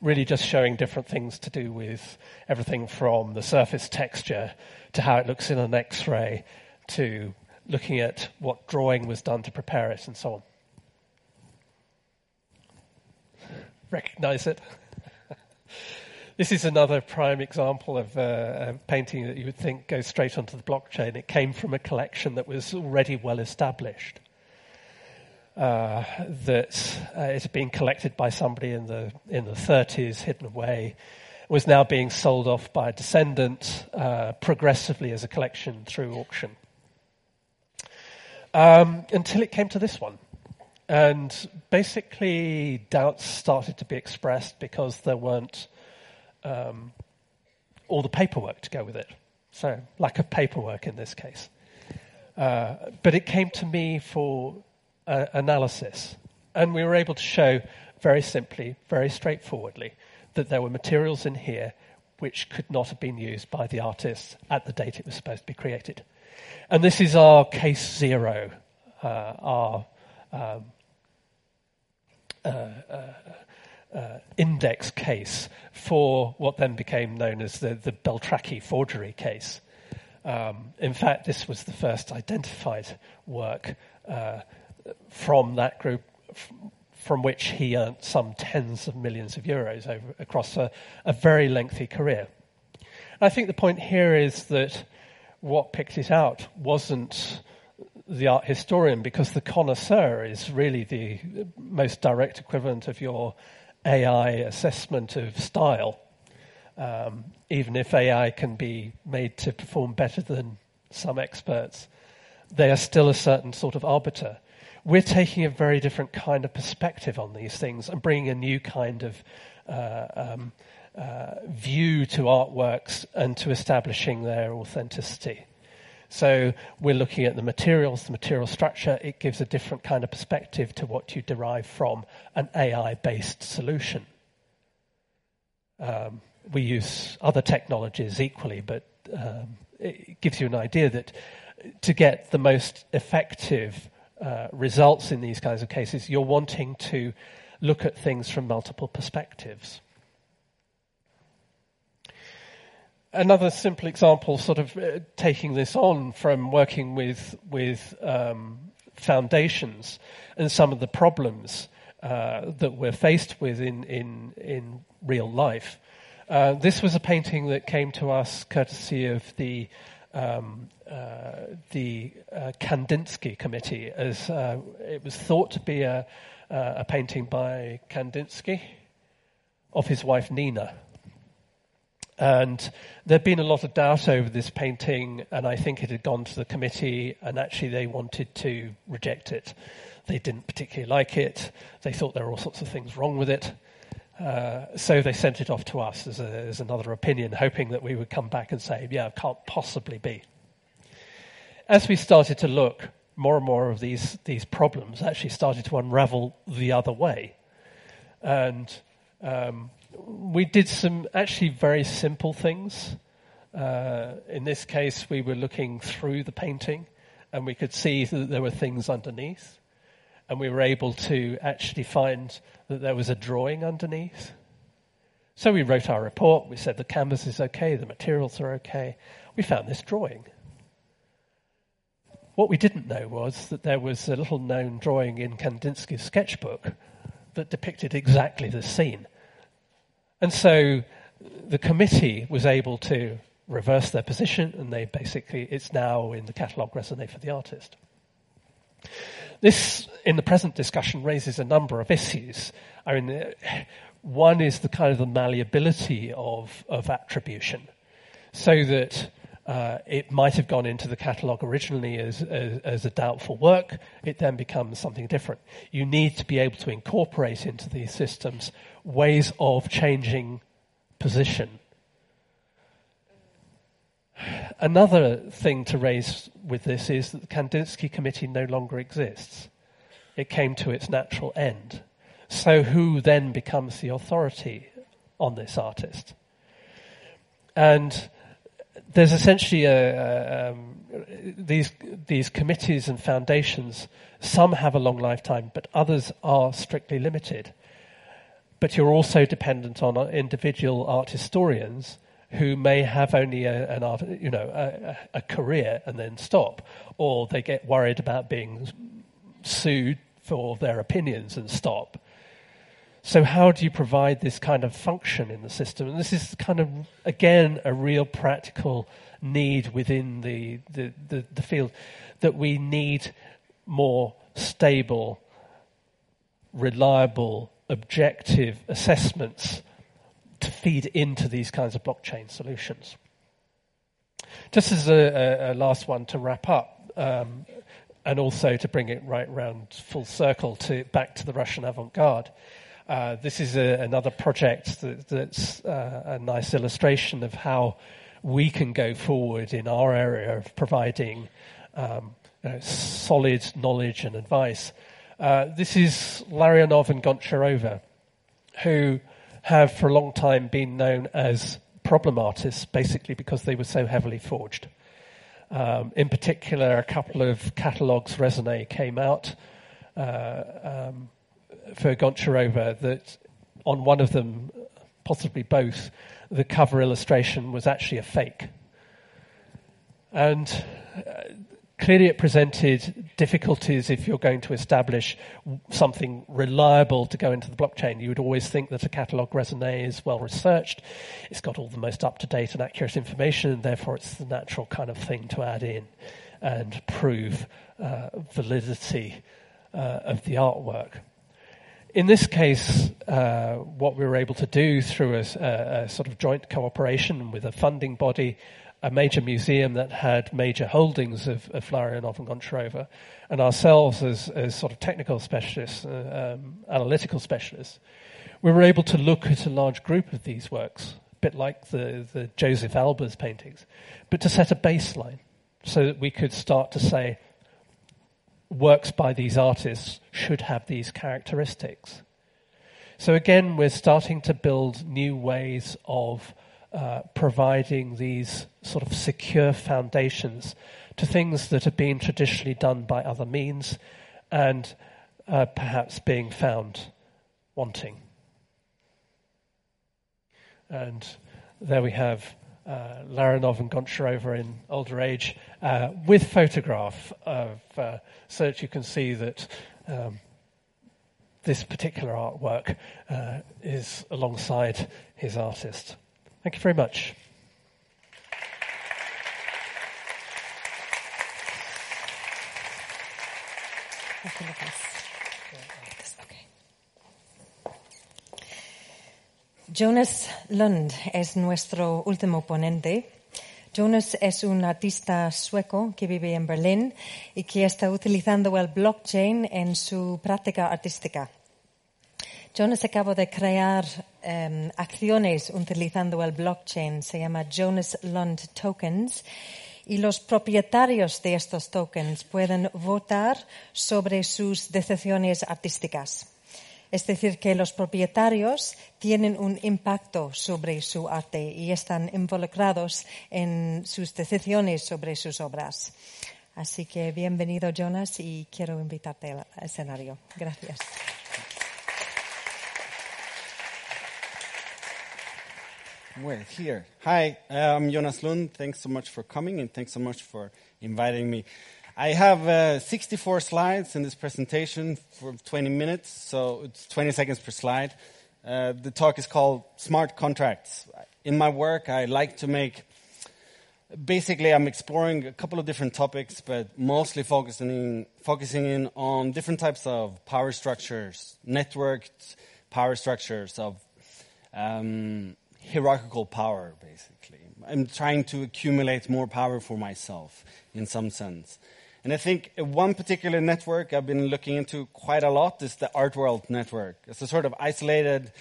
really just showing different things to do with everything from the surface texture to how it looks in an X ray to looking at what drawing was done to prepare it and so on. Recognize it? this is another prime example of uh, a painting that you would think goes straight onto the blockchain. It came from a collection that was already well established uh, that uh, it had been collected by somebody in the in the 30s, hidden away, was now being sold off by a descendant uh, progressively as a collection through auction. Um, until it came to this one. And basically, doubts started to be expressed because there weren't um, all the paperwork to go with it. So, lack of paperwork in this case. Uh, but it came to me for uh, analysis. And we were able to show very simply, very straightforwardly, that there were materials in here which could not have been used by the artist at the date it was supposed to be created. And this is our case zero, uh, our um, uh, index case for what then became known as the, the Beltracchi forgery case. Um, in fact, this was the first identified work uh, from that group f- from which he earned some tens of millions of euros over, across a, a very lengthy career. I think the point here is that what picked it out wasn't the art historian because the connoisseur is really the most direct equivalent of your AI assessment of style. Um, even if AI can be made to perform better than some experts, they are still a certain sort of arbiter. We're taking a very different kind of perspective on these things and bringing a new kind of uh, um, uh, view to artworks and to establishing their authenticity. So we're looking at the materials, the material structure. It gives a different kind of perspective to what you derive from an AI based solution. Um, we use other technologies equally, but um, it gives you an idea that to get the most effective uh, results in these kinds of cases, you're wanting to look at things from multiple perspectives. Another simple example, sort of uh, taking this on from working with with um, foundations and some of the problems uh, that we're faced with in in in real life. Uh, this was a painting that came to us courtesy of the um, uh, the uh, Kandinsky Committee, as uh, it was thought to be a, a painting by Kandinsky of his wife Nina. And there'd been a lot of doubt over this painting, and I think it had gone to the committee, and actually they wanted to reject it. They didn't particularly like it. They thought there were all sorts of things wrong with it. Uh, so they sent it off to us as, a, as another opinion, hoping that we would come back and say, yeah, it can't possibly be. As we started to look, more and more of these, these problems actually started to unravel the other way. And um, we did some actually very simple things. Uh, in this case, we were looking through the painting and we could see that there were things underneath. And we were able to actually find that there was a drawing underneath. So we wrote our report. We said the canvas is okay, the materials are okay. We found this drawing. What we didn't know was that there was a little known drawing in Kandinsky's sketchbook that depicted exactly the scene. And so the committee was able to reverse their position, and they basically, it's now in the catalogue raisonné for the artist. This, in the present discussion, raises a number of issues. I mean, one is the kind of the malleability of, of attribution, so that uh, it might have gone into the catalogue originally as, as, as, a doubtful work. It then becomes something different. You need to be able to incorporate into these systems ways of changing position. Another thing to raise with this is that the Kandinsky Committee no longer exists. It came to its natural end. So, who then becomes the authority on this artist? And there's essentially a, a, um, these these committees and foundations. Some have a long lifetime, but others are strictly limited. But you're also dependent on individual art historians who may have only a, an art, you know, a, a career and then stop, or they get worried about being sued for their opinions and stop. So, how do you provide this kind of function in the system? And this is kind of, again, a real practical need within the, the, the, the field that we need more stable, reliable, objective assessments to feed into these kinds of blockchain solutions. Just as a, a, last one to wrap up, um, and also to bring it right round full circle to back to the Russian avant-garde. Uh, this is a, another project that, that's uh, a nice illustration of how we can go forward in our area of providing um, you know, solid knowledge and advice. Uh, this is Larionov and Goncharova, who have for a long time been known as problem artists, basically because they were so heavily forged. Um, in particular, a couple of catalogues raisonné came out. Uh, um, for Goncharova that on one of them, possibly both, the cover illustration was actually a fake. And uh, clearly it presented difficulties if you're going to establish something reliable to go into the blockchain. You would always think that a catalog raisonné is well researched, it's got all the most up to date and accurate information, and therefore it's the natural kind of thing to add in and prove uh, validity uh, of the artwork. In this case, uh, what we were able to do through a, a, sort of joint cooperation with a funding body, a major museum that had major holdings of, of Larionov and Goncharova, and ourselves as, as sort of technical specialists, uh, um, analytical specialists, we were able to look at a large group of these works, a bit like the, the Josef Albers paintings, but to set a baseline so that we could start to say works by these artists should have these characteristics. So again, we're starting to build new ways of uh, providing these sort of secure foundations to things that have been traditionally done by other means and uh, perhaps being found wanting. And there we have uh, Larionov and Goncharova in older age uh, with photograph of, uh, so that you can see that um, this particular artwork uh, is alongside his artist. Thank you very much. Jonas Lund es nuestro último ponente. Jonas es un artista sueco que vive en Berlín y que está utilizando el blockchain en su práctica artística. Jonas acaba de crear um, acciones utilizando el blockchain, se llama Jonas Lund Tokens, y los propietarios de estos tokens pueden votar sobre sus decisiones artísticas. Es decir, que los propietarios tienen un impacto sobre su arte y están involucrados en sus decisiones sobre sus obras. Así que bienvenido, Jonas, y quiero invitarte al escenario. Gracias. Well, here. Hi, I'm Jonas Lund. Thanks so much for coming and thanks so much for inviting me. I have uh, 64 slides in this presentation for 20 minutes, so it's 20 seconds per slide. Uh, the talk is called Smart Contracts. In my work, I like to make basically I'm exploring a couple of different topics, but mostly focusing in, focusing in on different types of power structures, networked power structures of um, hierarchical power, basically. I'm trying to accumulate more power for myself in some sense. And I think one particular network I've been looking into quite a lot is the Art World network. It's a sort of isolated,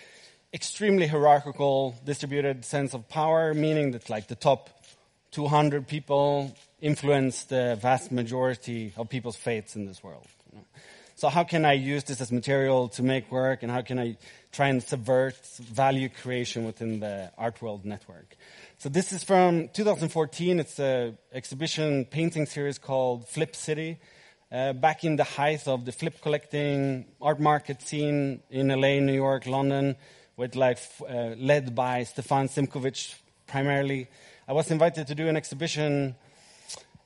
extremely hierarchical, distributed sense of power, meaning that like the top 200 people influence the vast majority of people's fates in this world. You know? So how can I use this as material to make work, and how can I try and subvert value creation within the Art World network? So this is from 2014. It's an exhibition painting series called Flip City. Uh, back in the height of the flip collecting art market scene in LA, New York, London, with like uh, led by Stefan Simchowitz primarily. I was invited to do an exhibition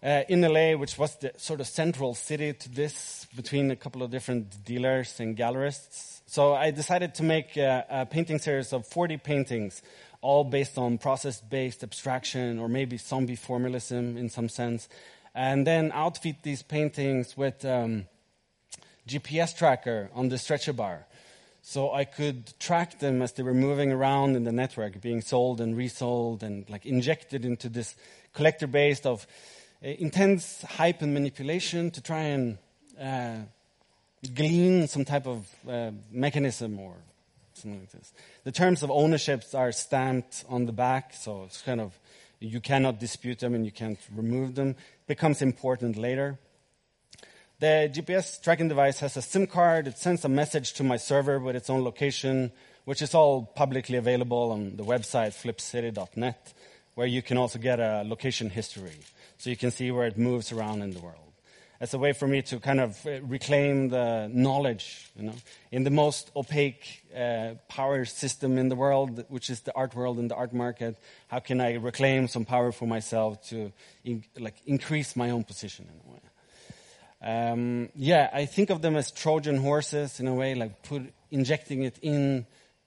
uh, in LA, which was the sort of central city to this, between a couple of different dealers and gallerists. So I decided to make a painting series of 40 paintings all based on process-based abstraction or maybe zombie formalism in some sense, and then outfit these paintings with um, GPS tracker on the stretcher bar. So I could track them as they were moving around in the network, being sold and resold and like injected into this collector base of uh, intense hype and manipulation to try and uh, glean some type of uh, mechanism or something like this. The terms of ownerships are stamped on the back, so it's kind of you cannot dispute them and you can't remove them. It becomes important later. The GPS tracking device has a SIM card. It sends a message to my server with its own location, which is all publicly available on the website flipcity.net, where you can also get a location history, so you can see where it moves around in the world. As a way for me to kind of uh, reclaim the knowledge, you know, in the most opaque uh, power system in the world, which is the art world and the art market. How can I reclaim some power for myself to in, like increase my own position in a way? Um, yeah, I think of them as Trojan horses in a way, like put injecting it in,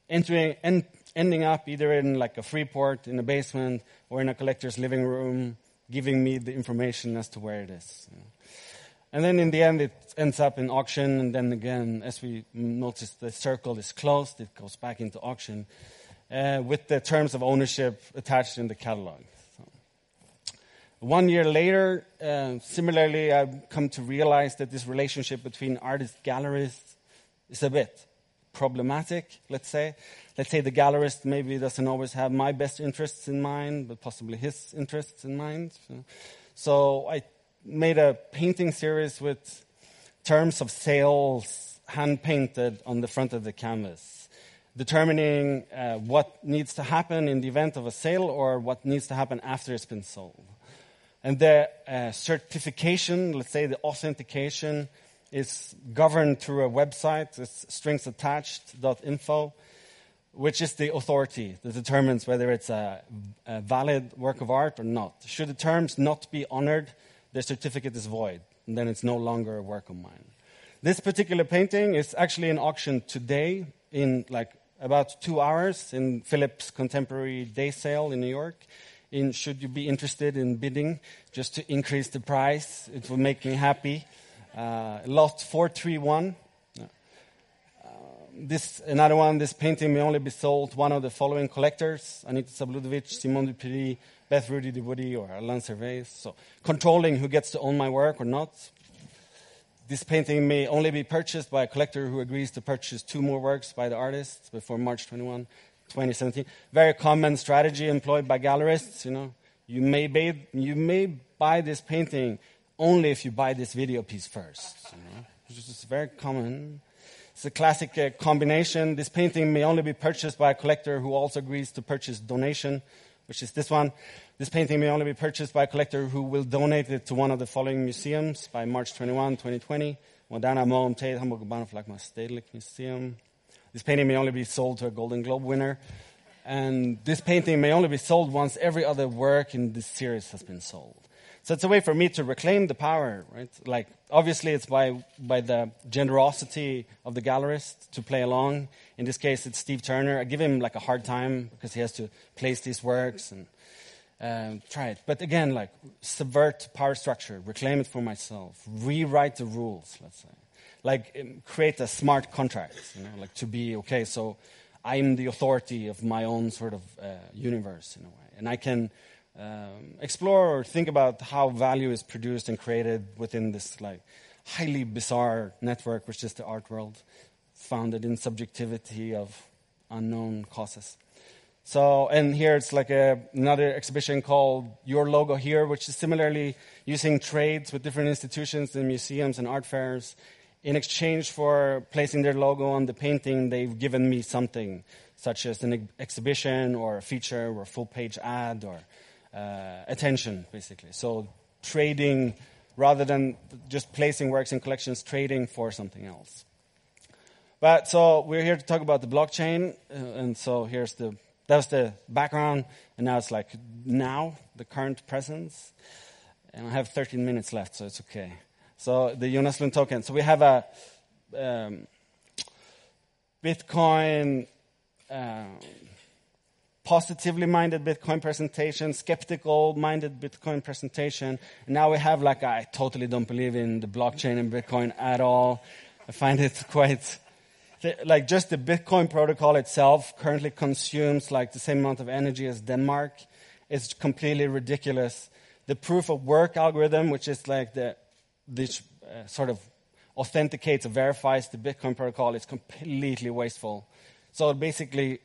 entering, and ending up either in like a free port in a basement or in a collector's living room, giving me the information as to where it is. You know. And then in the end, it ends up in auction. And then again, as we notice, the circle is closed. It goes back into auction uh, with the terms of ownership attached in the catalog. So. One year later, uh, similarly, I've come to realize that this relationship between artist gallerist is a bit problematic, let's say. Let's say the gallerist maybe doesn't always have my best interests in mind, but possibly his interests in mind. So I made a painting series with terms of sales hand painted on the front of the canvas, determining uh, what needs to happen in the event of a sale or what needs to happen after it's been sold. And the uh, certification, let's say the authentication, is governed through a website. It's stringsattached.info, which is the authority that determines whether it's a, a valid work of art or not. Should the terms not be honored, the certificate is void, and then it's no longer a work of mine. This particular painting is actually in auction today in like about two hours in Phillips Contemporary Day Sale in New York. In, should you be interested in bidding just to increase the price, it will make me happy. Uh, lot 431. Uh, this another one. This painting may only be sold one of the following collectors: Anita Zabludowicz, Simon de Pury, Beth Rudin DeWoody or Alain Servais. So controlling who gets to own my work or not. This painting may only be purchased by a collector who agrees to purchase two more works by the artist before March 21, 2017. Very common strategy employed by gallerists. You know, you may buy, you may buy this painting only if you buy this video piece first. You know? Which is very common. It's a classic uh, combination. This painting may only be purchased by a collector who also agrees to purchase donation which is this one. This painting may only be purchased by a collector who will donate it to one of the following museums by March 21, 2020. Moderna Museum Tate, Hamburg Bahnhof LACMA Stedelijk Museum. This painting may only be sold to a Golden Globe winner. And this painting may only be sold once every other work in this series has been sold. So it's a way for me to reclaim the power, right? Like, obviously, it's by, by the generosity of the gallerist to play along. In this case, it's Steve Turner. I give him like a hard time because he has to place these works and um, try it. But again, like, subvert power structure, reclaim it for myself, rewrite the rules, let's say. Like, um, create a smart contract, you know, like to be, okay, so I'm the authority of my own sort of uh, universe in a way. And I can um, explore or think about how value is produced and created within this like highly bizarre network, which is the art world, founded in subjectivity of unknown causes. So, and here it's like a, another exhibition called Your Logo Here, which is similarly using trades with different institutions and museums and art fairs. In exchange for placing their logo on the painting, they've given me something, such as an exhibition or a feature or a full page ad or uh, attention, basically. So trading, rather than just placing works in collections, trading for something else. But so we're here to talk about the blockchain, uh, and so here's the that was the background, and now it's like now the current presence, and I have 13 minutes left, so it's okay. So the Jonas token. So we have a um, Bitcoin. Uh, positively minded Bitcoin presentation, skeptical minded Bitcoin presentation. And now we have like, I totally don't believe in the blockchain and Bitcoin at all. I find it quite, like just the Bitcoin protocol itself currently consumes like the same amount of energy as Denmark. It's completely ridiculous. The proof of work algorithm, which is like the, this uh, sort of authenticates, or verifies the Bitcoin protocol, is completely wasteful. So basically,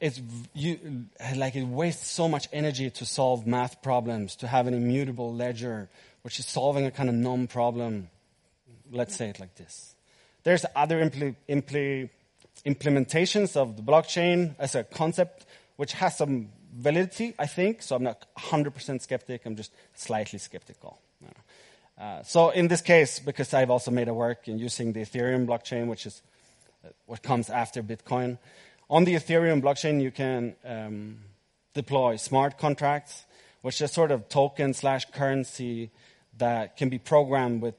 it's you, like it wastes so much energy to solve math problems, to have an immutable ledger, which is solving a kind of non problem. Let's say it like this. There's other impl- impl- implementations of the blockchain as a concept, which has some validity, I think. So I'm not 100% skeptic. I'm just slightly skeptical. Uh, so in this case, because I've also made a work in using the Ethereum blockchain, which is uh, what comes after Bitcoin, on the Ethereum blockchain you can um, deploy smart contracts, which is sort of token slash currency that can be programmed with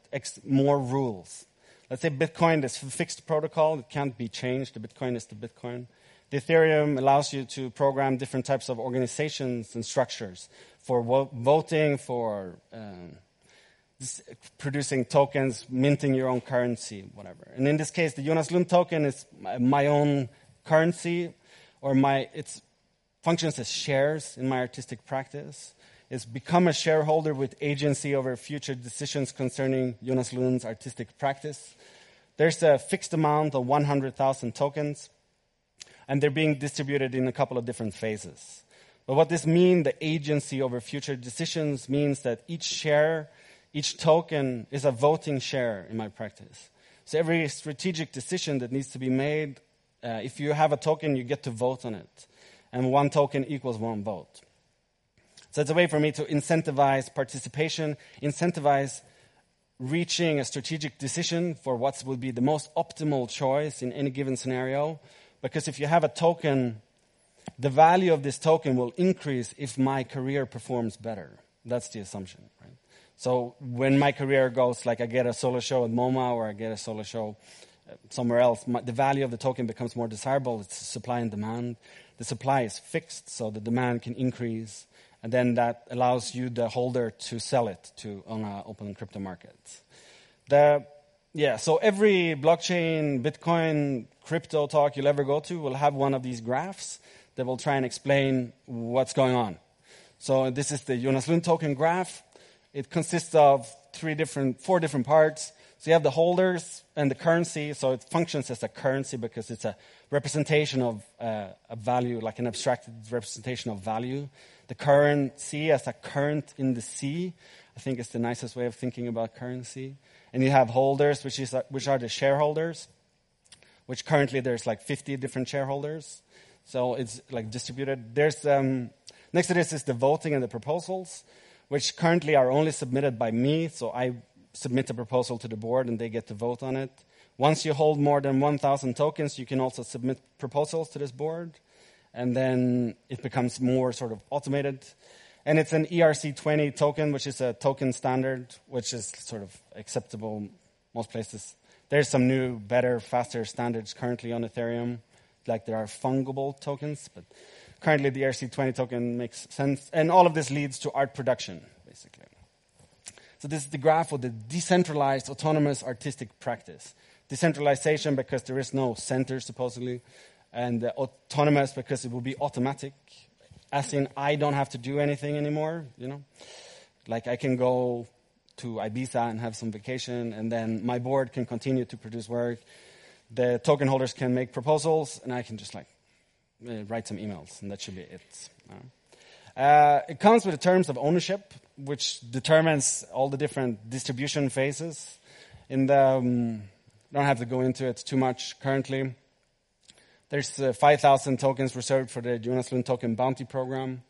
more rules. Let's say Bitcoin is a fixed protocol; it can't be changed. The Bitcoin is the Bitcoin. The Ethereum allows you to program different types of organizations and structures for voting, for um, producing tokens, minting your own currency, whatever. And in this case, the Jonas Lund token is my own currency, or my it functions as shares in my artistic practice. It's become a shareholder with agency over future decisions concerning Jonas Lund's artistic practice. There's a fixed amount of 100,000 tokens and they're being distributed in a couple of different phases. But what this means, the agency over future decisions, means that each share, each token is a voting share in my practice. So every strategic decision that needs to be made, uh, if you have a token, you get to vote on it. And one token equals one vote. So it's a way for me to incentivize participation, incentivize reaching a strategic decision for what would be the most optimal choice in any given scenario, because if you have a token, the value of this token will increase if my career performs better. That's the assumption, right? So when my career goes, like I get a solo show at MoMA or I get a solo show somewhere else, the value of the token becomes more desirable. It's supply and demand. The supply is fixed, so the demand can increase, and then that allows you, the holder, to sell it to on an open crypto market. The yeah, so every blockchain, Bitcoin, crypto talk you'll ever go to will have one of these graphs that will try and explain what's going on. So this is the Jonas Lund token graph. It consists of three different, four different parts. So you have the holders and the currency. So it functions as a currency because it's a representation of uh, a value, like an abstracted representation of value. The currency as a current in the sea, I think is the nicest way of thinking about currency. And you have holders, which, is, which are the shareholders, which currently there's like 50 different shareholders. So it's like distributed. There's, um, next to this is the voting and the proposals, which currently are only submitted by me. So I submit a proposal to the board and they get to vote on it. Once you hold more than 1,000 tokens, you can also submit proposals to this board. And then it becomes more sort of automated. And it's an ERC20 token, which is a token standard, which is sort of acceptable most places. There's some new, better, faster standards currently on Ethereum, like there are fungible tokens, but currently the ERC20 token makes sense. And all of this leads to art production, basically. So this is the graph of the decentralized autonomous artistic practice. Decentralization because there is no center, supposedly, and autonomous because it will be automatic as in I don't have to do anything anymore, you know? Like I can go to Ibiza and have some vacation, and then my board can continue to produce work. The token holders can make proposals, and I can just like uh, write some emails, and that should be it. Uh, it comes with the terms of ownership, which determines all the different distribution phases. In the, um, don't have to go into it too much currently. There's uh, 5,000 tokens reserved for the Jonas Lund Token Bounty Program.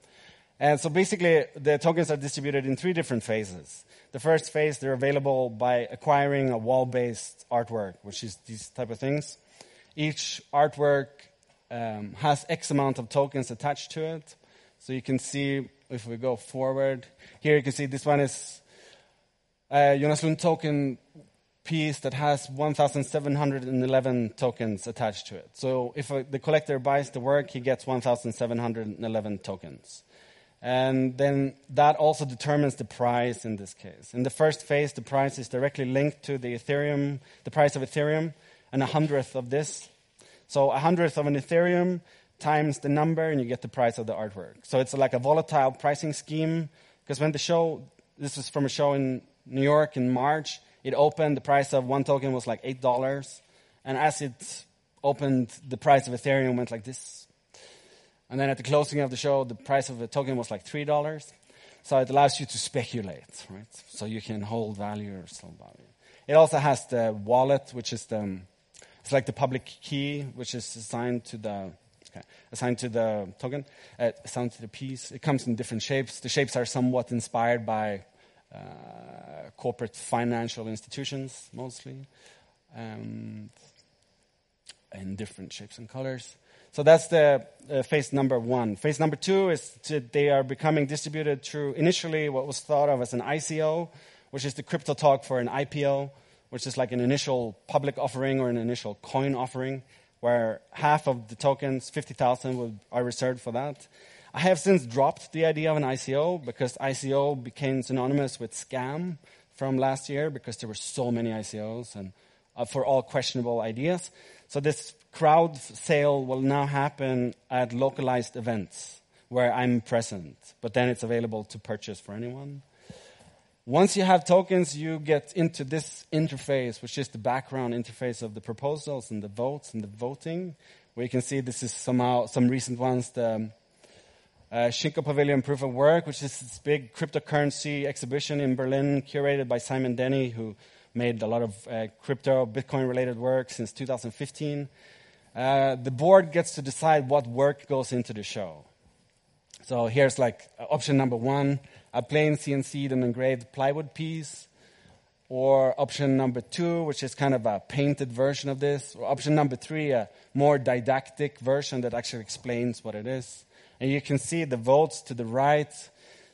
And so basically, the tokens are distributed in three different phases. The first phase, they're available by acquiring a wall-based artwork, which is these type of things. Each artwork um, has X amount of tokens attached to it. So you can see, if we go forward, here you can see this one is a Jonas Lund token piece that has 1,711 tokens attached to it. So if a, the collector buys the work, he gets 1,711 tokens. And then that also determines the price in this case. In the first phase, the price is directly linked to the Ethereum, the price of Ethereum, and a hundredth of this. So a hundredth of an Ethereum times the number, and you get the price of the artwork. So it's like a volatile pricing scheme. Because when the show, this was from a show in New York in March, it opened, the price of one token was like $8. And as it opened, the price of Ethereum went like this. And then at the closing of the show, the price of the token was like $3. So it allows you to speculate, right? So you can hold value or sell value. It also has the wallet, which is the, it's like the public key, which is assigned to the, okay, assigned to the token, uh, assigned to the piece. It comes in different shapes. The shapes are somewhat inspired by uh, corporate financial institutions mostly, um, in different shapes and colors. So that's the uh, phase number one. Phase number two is to, they are becoming distributed through initially what was thought of as an ICO, which is the crypto talk for an IPO, which is like an initial public offering or an initial coin offering, where half of the tokens, 50,000, are reserved for that. I have since dropped the idea of an ICO because ICO became synonymous with scam from last year because there were so many ICOs and uh, for all questionable ideas. So this crowd sale will now happen at localized events where I'm present, but then it's available to purchase for anyone. Once you have tokens, you get into this interface, which is the background interface of the proposals and the votes and the voting, where you can see this is somehow some recent ones. The uh, Schinkel Pavillon Proof of Work, which is this big cryptocurrency exhibition in Berlin, curated by Simon Denny, who made a lot of uh, crypto, Bitcoin related work since 2015. Uh, the board gets to decide what work goes into the show. So here's like uh, option number one a plain CNC'd and engraved plywood piece. Or option number two, which is kind of a painted version of this. Or option number three, a more didactic version that actually explains what it is. And you can see the votes to the right.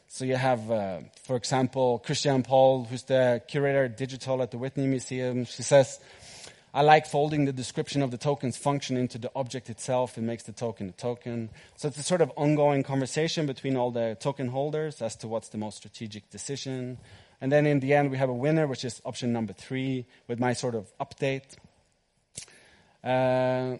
So you have, uh, for example, Christiane Paul, who's the curator digital at the Whitney Museum. She says, I like folding the description of the token's function into the object itself. It makes the token a token. So it's a sort of ongoing conversation between all the token holders as to what's the most strategic decision. And then in the end, we have a winner, which is option number three, with my sort of update. Uh,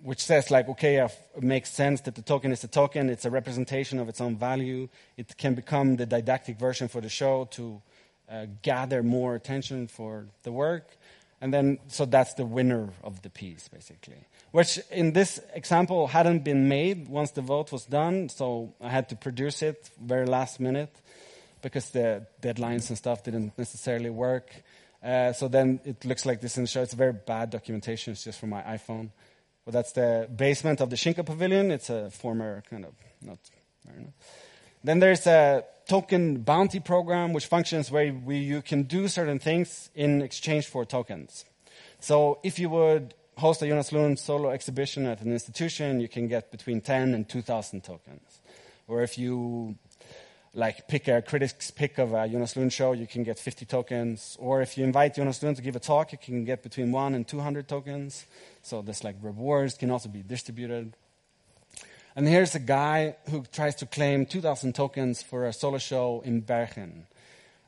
which says like, okay, it makes sense that the token is a token. It's a representation of its own value. It can become the didactic version for the show to uh, gather more attention for the work. And then, so that's the winner of the piece, basically. Which in this example hadn't been made once the vote was done, so I had to produce it very last minute because the deadlines and stuff didn't necessarily work. Uh, so then it looks like this in the show. It's very bad documentation. It's just from my iPhone. But that's the basement of the Schinkel Pavillon. It's a former kind of not. Then there's a token bounty program, which functions where we, you can do certain things in exchange for tokens. So if you would host a Jonas Lund solo exhibition at an institution, you can get between 10 and 2,000 tokens. Or if you like pick a critic's pick of a Jonas Lund show, you can get 50 tokens. Or if you invite Jonas Lund to give a talk, you can get between 1 and 200 tokens. So this like rewards can also be distributed. And here's a guy who tries to claim 2,000 tokens for a solo show in Bergen.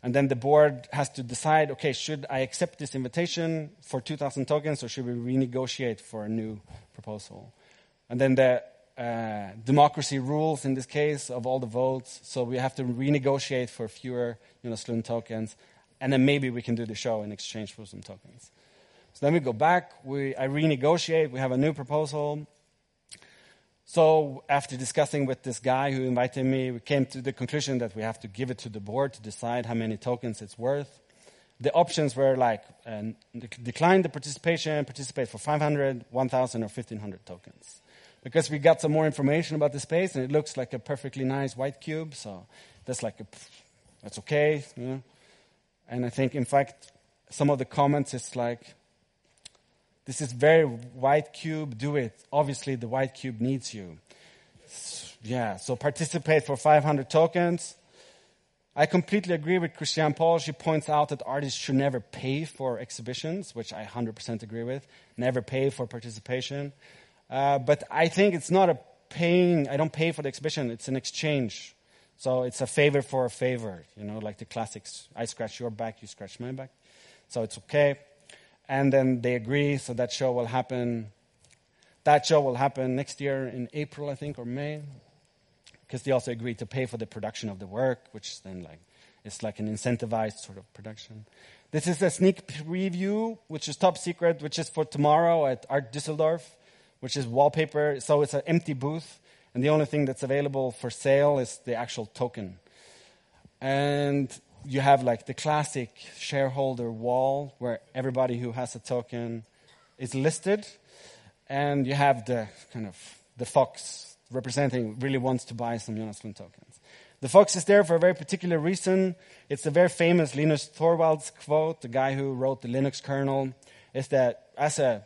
And then the board has to decide, okay, should I accept this invitation for 2,000 tokens or should we renegotiate for a new proposal? And then the uh, democracy rules in this case of all the votes, so we have to renegotiate for fewer Lund tokens, and then maybe we can do the show in exchange for some tokens. So then we go back, we, I renegotiate, we have a new proposal. So after discussing with this guy who invited me, we came to the conclusion that we have to give it to the board to decide how many tokens it's worth. The options were like uh, decline the participation, participate for 500, 1,000, or 1,500 tokens because we got some more information about the space and it looks like a perfectly nice white cube. So that's like a, that's okay. You know? And I think, in fact, some of the comments is like, this is very white cube, do it. Obviously, the white cube needs you. Yeah, so participate for 500 tokens. I completely agree with Christiane Paul. She points out that artists should never pay for exhibitions, which I 100% agree with. Never pay for participation. Uh, but I think it's not a paying, I don't pay for the exhibition, it's an exchange. So it's a favor for a favor, you know, like the classics. I scratch your back, you scratch my back. So it's okay. And then they agree, so that show will happen. That show will happen next year in April, I think, or May. Because they also agreed to pay for the production of the work, which then like it's like an incentivized sort of production. This is a sneak preview, which is top secret, which is for tomorrow at Art Düsseldorf which is wallpaper. So it's an empty booth, and the only thing that's available for sale is the actual token. And you have like the classic shareholder wall where everybody who has a token is listed, and you have the kind of the fox representing really wants to buy some Jonas Lund tokens. The fox is there for a very particular reason. It's a very famous Linus Torvalds quote, the guy who wrote the Linux kernel, is that as a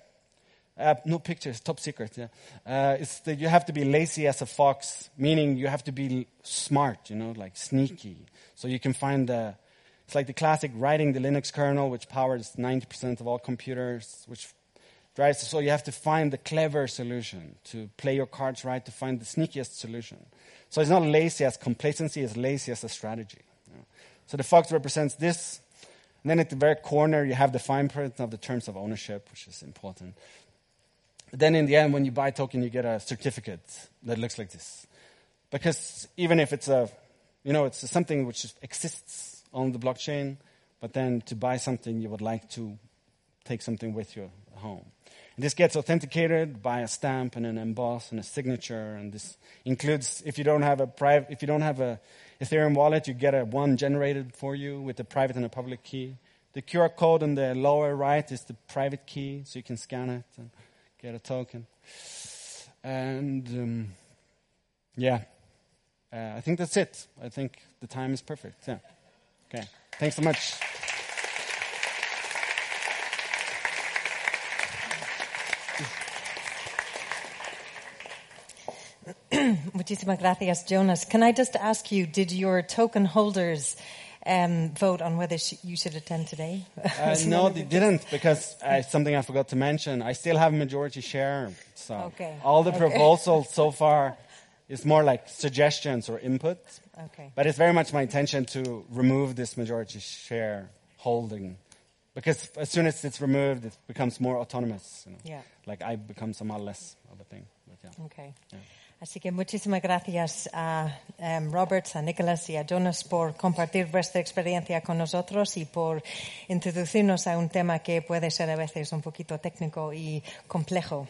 uh, no pictures, top secret. Yeah, uh, it's that you have to be lazy as a fox, meaning you have to be smart, you know, like sneaky. So you can find the. It's like the classic writing the Linux kernel, which powers 90% of all computers, which drives. So you have to find the clever solution to play your cards right, to find the sneakiest solution. So it's not lazy as complacency; it's lazy as a strategy. You know? So the fox represents this. And then at the very corner, you have the fine print of the terms of ownership, which is important. Then in the end, when you buy a token, you get a certificate that looks like this. Because even if it's a, you know, it's something which exists on the blockchain, but then to buy something, you would like to take something with you home. And this gets authenticated by a stamp and an emboss and a signature, and this includes if you don't have a private, if you don't have a Ethereum wallet, you get a one generated for you with a private and a public key. The QR code in the lower right is the private key, so you can scan it. And, get a token. And um, yeah, uh, I think that's it. I think the time is perfect. Yeah. Okay. Thanks so much. Muchísimas gracias, Jonas. Can I just ask you, did your token holders um, vote on whether sh- you should attend today? Uh, no, they didn't because uh, something I forgot to mention. I still have a majority share, so Okay. all the Okay. proposals so far is more like suggestions or input. Okay. But it's very much my intention to remove this majority share holding because as soon as it's removed, it becomes more autonomous. You know? Yeah. Like I become somehow less of a thing. But yeah. Okay. Así que muchísimas gracias a em, Robert, a Nicholas y a Jonas por compartir vuestra experiencia con nosotros y por introducirnos a un tema que puede ser a veces un poquito técnico y complejo.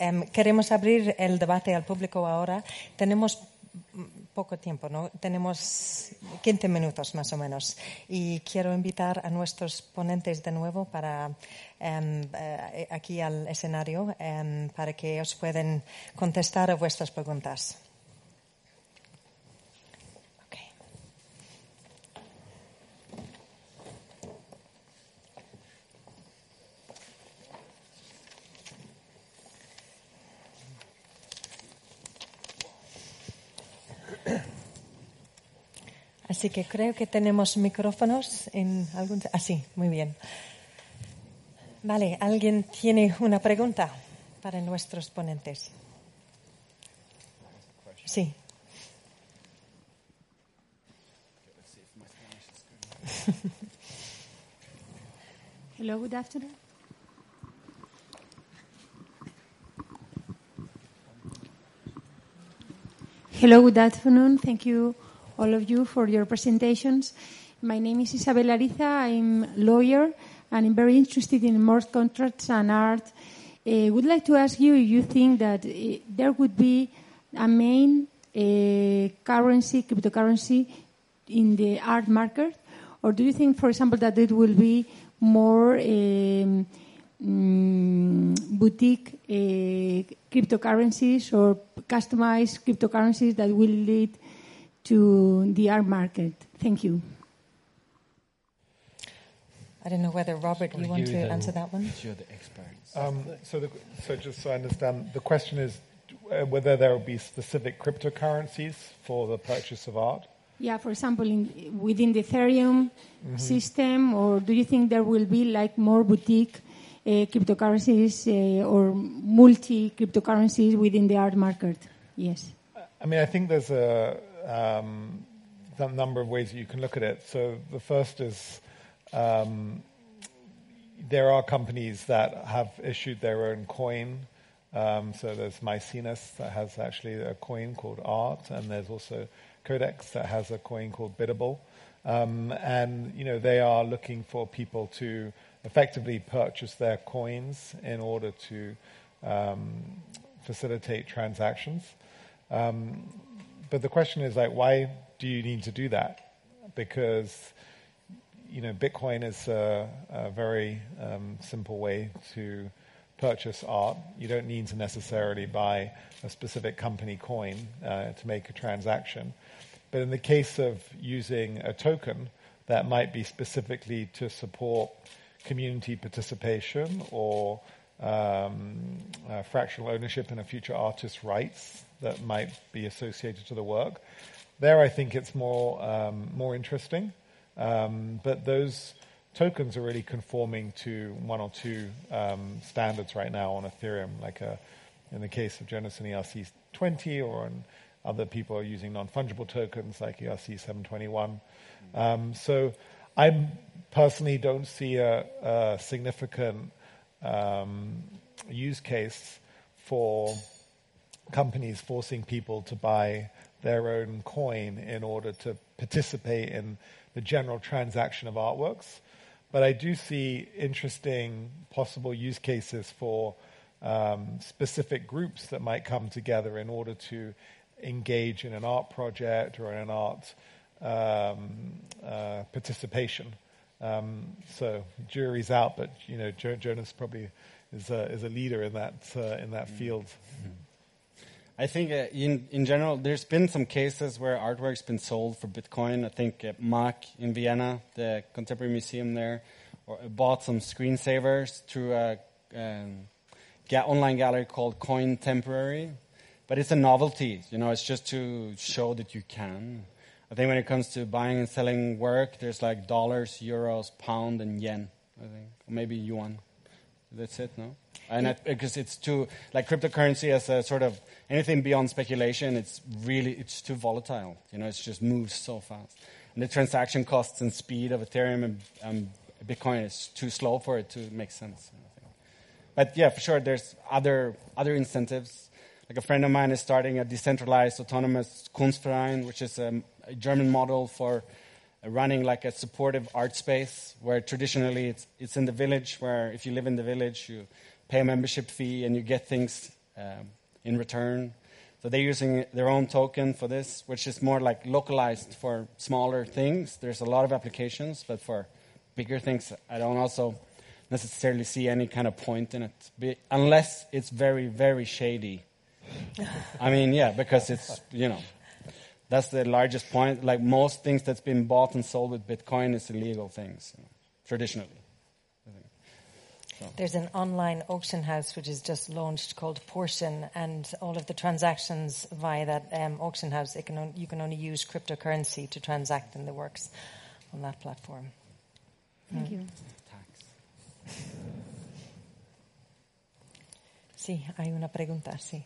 Em, queremos abrir el debate al público ahora. Tenemos poco tiempo, ¿no? Tenemos 15 minutos más o menos. Y quiero invitar a nuestros ponentes de nuevo para em, eh, aquí al escenario em, para que os puedan contestar a vuestras preguntas. Así que creo que tenemos micrófonos en algún. Ah, sí, muy bien. Vale, ¿alguien tiene una pregunta para nuestros ponentes? Sí. Hello, good afternoon. Hello, good afternoon. Thank you, all of you, for your presentations. My name is Isabel Ariza. I'm a lawyer and I'm very interested in smart contracts and art. I would like to ask you if you think that uh, there would be a main uh, currency, cryptocurrency, in the art market, or do you think, for example, that it will be more um, mm, boutique uh, cryptocurrencies or customized cryptocurrencies that will lead to the art market? Thank you. I don't know whether Robert, you want to you then. answer that one. You're the experts. Um, so, the, so just so I understand, the question is uh, whether there will be specific cryptocurrencies for the purchase of art. Yeah, for example, in, within the Ethereum system, or do you think there will be like more boutique uh, cryptocurrencies uh, or multi cryptocurrencies within the art market? Yes. I mean, I think there's a um, some number of ways that you can look at it. So the first is um, there are companies that have issued their own coin. Um, so there's Maecenas that has actually a coin called Art, and there's also Codex that has a coin called Biddable. Um, and you know they are looking for people to effectively purchase their coins in order to um, facilitate transactions. Um, but the question is like, why do you need to do that? Because you know, Bitcoin is a, a very um, simple way to purchase art. You don't need to necessarily buy a specific company coin uh, to make a transaction. But in the case of using a token, that might be specifically to support community participation or um, uh, fractional ownership in a future artist's rights that might be associated to the work. There, I think it's more um, more interesting. Um, but those tokens are really conforming to one or two um, standards right now on Ethereum, like a, uh, in the case of Jonas and ERC20, or in other people are using non-fungible tokens like ERC 721. Um, so I personally don't see a, a significant um, use case for companies forcing people to buy their own coin in order to participate in the general transaction of artworks. But I do see interesting possible use cases for um, specific groups that might come together in order to engage in an art project or in an art um, uh, participation. Um, so jury's out, but you know jo- Jonas probably is a, is a leader in that uh, in that field. I think uh, in in general, there's been some cases where artwork's been sold for Bitcoin. I think uh, MAK in Vienna, the Contemporary Museum there, or, uh, bought some screensavers through a um, online gallery called Cointemporary. But it's a novelty, you know. It's just to show that you can. I think when it comes to buying and selling work, there's like dollars, euros, pound, and yen. I think, or maybe yuan. That's it, no? And because it's too like cryptocurrency as a sort of anything beyond speculation, it's really it's too volatile. You know, it just moves so fast, and the transaction costs and speed of Ethereum and um, Bitcoin is too slow for it to make sense. But yeah, for sure, there's other other incentives. Like a friend of mine is starting a decentralized autonomous Kunstverein, which is a a German model for running like a supportive art space where traditionally it's, it's in the village where if you live in the village you pay a membership fee and you get things um, in return so they're using their own token for this which is more like localized for smaller things there's a lot of applications but for bigger things i don't also necessarily see any kind of point in it unless it's very very shady i mean yeah because it's you know that's the largest point. Like most things that's been bought and sold with Bitcoin is illegal things, you know, traditionally. So. There's an online auction house which is just launched called Portion, and all of the transactions via that um, auction house, can on, you can only use cryptocurrency to transact in the works on that platform. Thank mm. you. Sí, hay una pregunta, sí.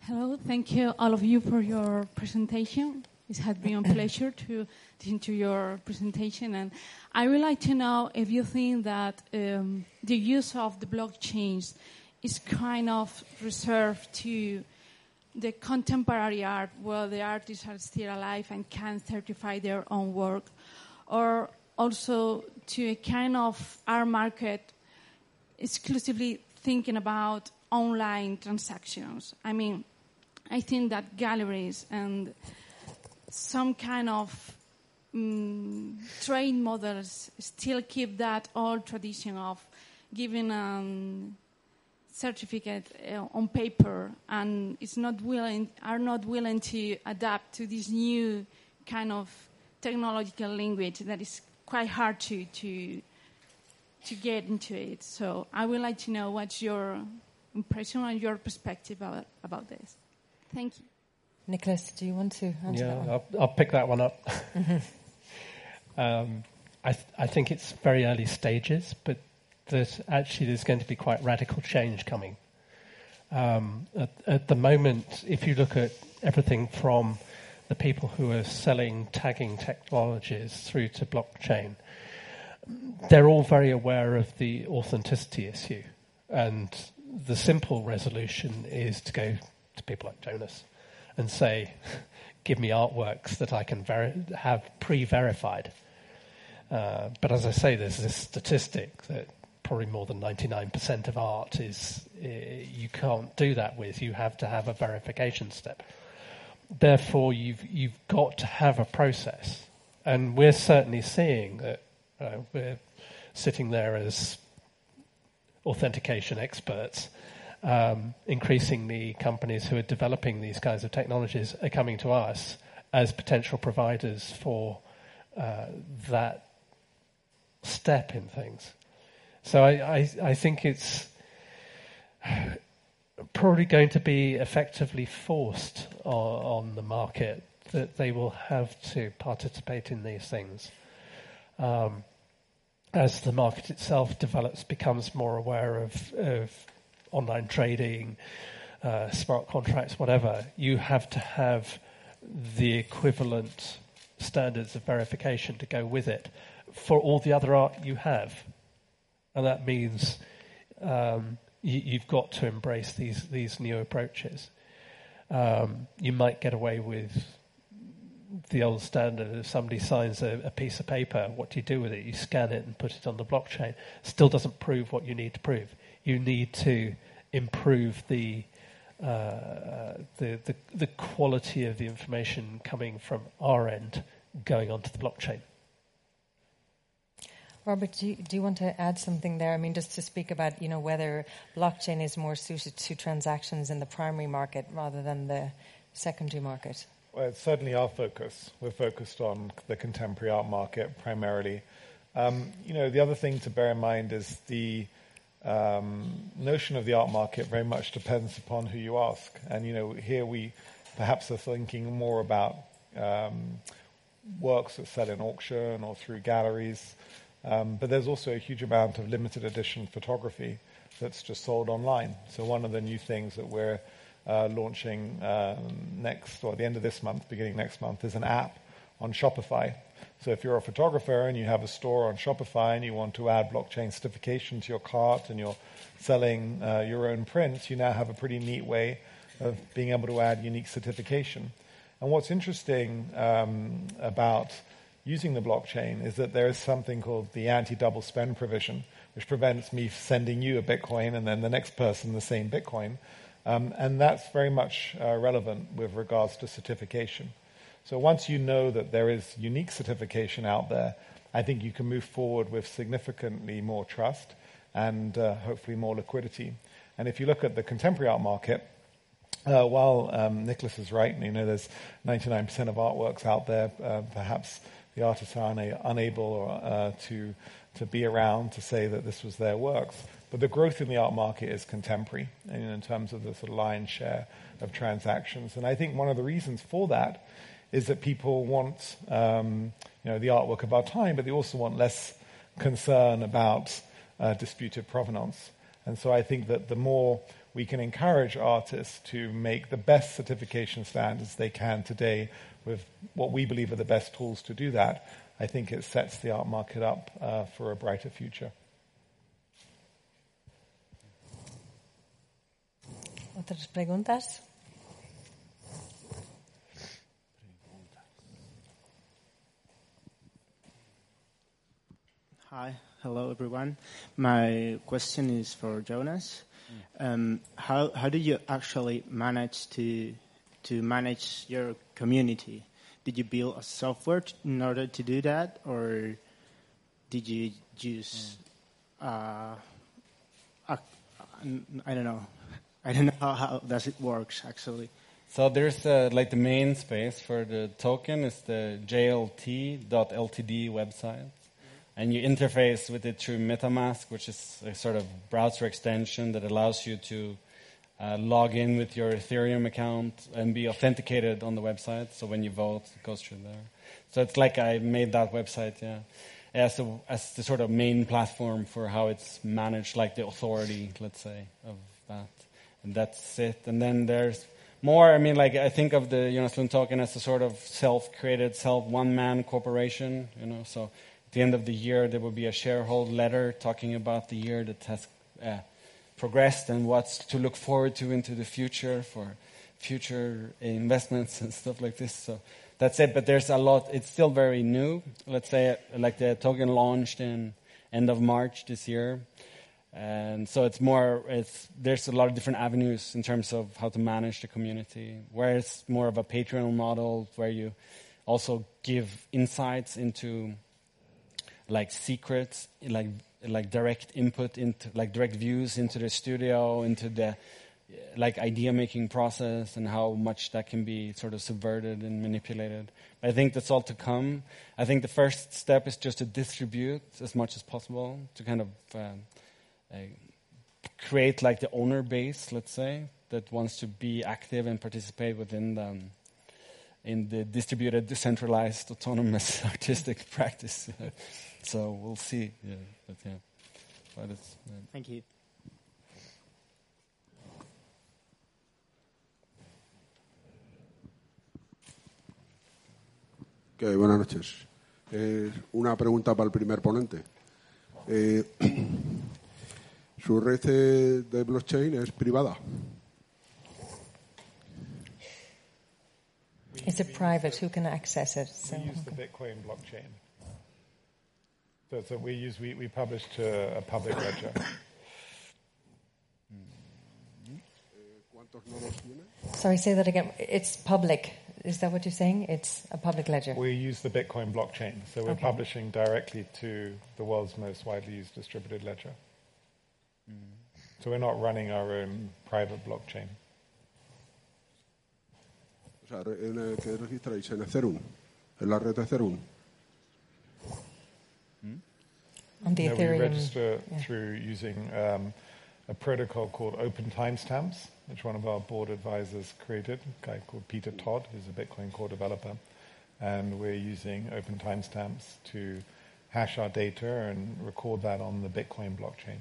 Hello, thank you all of you for your presentation. It has been a pleasure to listen to your presentation, and I would like to know if you think that um, the use of the blockchains is kind of reserved to the contemporary art, where the artists are still alive and can certify their own work, or also to a kind of art market exclusively thinking about online transactions. I mean, I think that galleries and some kind of um, trade models still keep that old tradition of giving a um, certificate uh, on paper and it's not willing, are not willing to adapt to this new kind of technological language that is quite hard to, to, to get into it. So I would like to know what's your impression and your perspective about, about this. Thank you. Nicholas, do you want to answer yeah, that one? I'll, I'll pick that one up. um, I, th- I think it's very early stages, but there's actually there's going to be quite radical change coming. Um, at, at, the moment, if you look at everything from the people who are selling tagging technologies through to blockchain, they're all very aware of the authenticity issue. And the simple resolution is to go to people like Jonas and say, give me artworks that I can veri- have pre-verified. Uh, but as I say, there's this statistic that probably more than 99% of art is uh, you can't do that with. You have to have a verification step. Therefore, you've you've got to have a process, and we're certainly seeing that uh, we're sitting there as authentication experts um, increasingly companies who are developing these kinds of technologies are coming to us as potential providers for uh, that step in things. So I, I, I think it's probably going to be effectively forced on, on, the market that they will have to participate in these things. Um, as the market itself develops, becomes more aware of, of online trading, uh, smart contracts, whatever, you have to have the equivalent standards of verification to go with it for all the other art you have. And that means um, you, have got to embrace these, these new approaches. Um, you might get away with the old standard if somebody signs a, a, piece of paper, what do you do with it? You scan it and put it on the blockchain. Still doesn't prove what you need to prove. You need to improve the uh, the, the, the quality of the information coming from our end going onto the blockchain. Robert, do you, do you want to add something there? I mean, just to speak about, you know, whether blockchain is more suited to transactions in the primary market rather than the secondary market. Well, it's certainly our focus. We're focused on the contemporary art market primarily. Um, you know, the other thing to bear in mind is the um, notion of the art market very much depends upon who you ask. And, you know, here we perhaps are thinking more about um, works that sell in auction or through galleries. Um, but there's also a huge amount of limited edition photography that's just sold online. So one of the new things that we're uh, launching um, next, or at the end of this month, beginning next month, is an app on Shopify. So if you're a photographer and you have a store on Shopify and you want to add blockchain certification to your cart and you're selling uh, your own prints, you now have a pretty neat way of being able to add unique certification. And what's interesting um, about using the blockchain is that there is something called the anti-double spend provision, which prevents me sending you a Bitcoin and then the next person the same Bitcoin. Um, and that's very much uh, relevant with regards to certification. So once you know that there is unique certification out there, I think you can move forward with significantly more trust and uh, hopefully more liquidity. And if you look at the contemporary art market, uh, while um, Nicholas is right, you know, there's 99% of artworks out there, uh, perhaps the artists are una- unable uh, to, to be around to say that this was their works. But the growth in the art market is contemporary and in terms of the sort of lion's share of transactions. And I think one of the reasons for that is that people want um, you know, the artwork of our time, but they also want less concern about uh, disputed provenance. And so I think that the more we can encourage artists to make the best certification standards they can today with what we believe are the best tools to do that, I think it sets the art market up uh, for a brighter future. Otras preguntas? Hi, hello everyone. My question is for Jonas. Um, how how do you actually manage to to manage your community? Did you build a software in order to do that, or did you use? Uh, a, I don't know. I don't know how, how does it works actually. So there's uh, like the main space for the token is the jlt.ltd website and you interface with it through MetaMask, which is a sort of browser extension that allows you to uh, log in with your Ethereum account and be authenticated on the website. So when you vote, it goes through there. So it's like I made that website, yeah, as the, as the sort of main platform for how it's managed, like the authority, let's say, of that. And that's it. And then there's more. I mean, like I think of the Jonas Lund token as a sort of self-created, self one-man corporation. You know, so the end of the year, there will be a shareholder letter talking about the year that has uh, progressed and what's to look forward to into the future for future investments and stuff like this. So that's it. But there's a lot. It's still very new. Let's say, like the token launched in end of March this year, and so it's more. It's there's a lot of different avenues in terms of how to manage the community. Where it's more of a Patreon model, where you also give insights into like secrets, like like direct input into like direct views into the studio, into the like idea making process and how much that can be sort of subverted and manipulated. But I think that's all to come. I think the first step is just to distribute as much as possible to kind of uh, uh, create like the owner base, let's say, that wants to be active and participate within the, um, in the distributed, decentralized, autonomous artistic practice. so we'll see. Yeah, but yeah, but it's. Uh, Thank you. Okay, buenas noches. Eh, una pregunta para el primer ponente. Eh, ¿Su red de blockchain es privada? Is it private? Who can access it? We use the Bitcoin blockchain. So, so we use we, we publish to a public ledger. ¿Cuántos nodos tiene? Sorry, say that again. It's public. Is that what you're saying? It's a public ledger. We use the Bitcoin blockchain, so we're Okay. publishing directly to the world's most widely used distributed ledger. Mm-hmm. So we're not running our own private blockchain. O sea, re- en el eh, que registráis en Ethereum, en la red Ethereum. On the no, we register yeah. through using um, a protocol called OpenTimestamps, which one of our board advisors created, a guy called Peter Todd, who's a Bitcoin core developer. And we're using OpenTimestamps to hash our data and record that on the Bitcoin blockchain.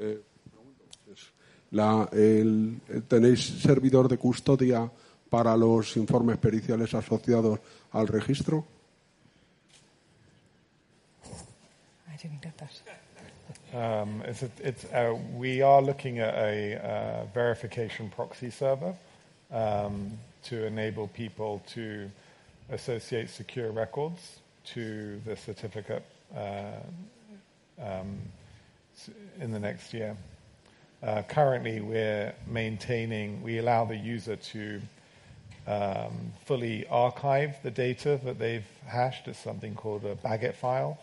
Eh, la- el- el- ¿Tenéis servidor de custodia para los informes periciales asociados al registro? I didn't get that. Um, it's a, it's uh we are looking at a uh, verification proxy server um, to enable people to associate secure records to the certificate uh, um, in the next year. Uh, currently, we're maintaining, we allow the user to um, fully archive the data that they've hashed as something called a BagIt file.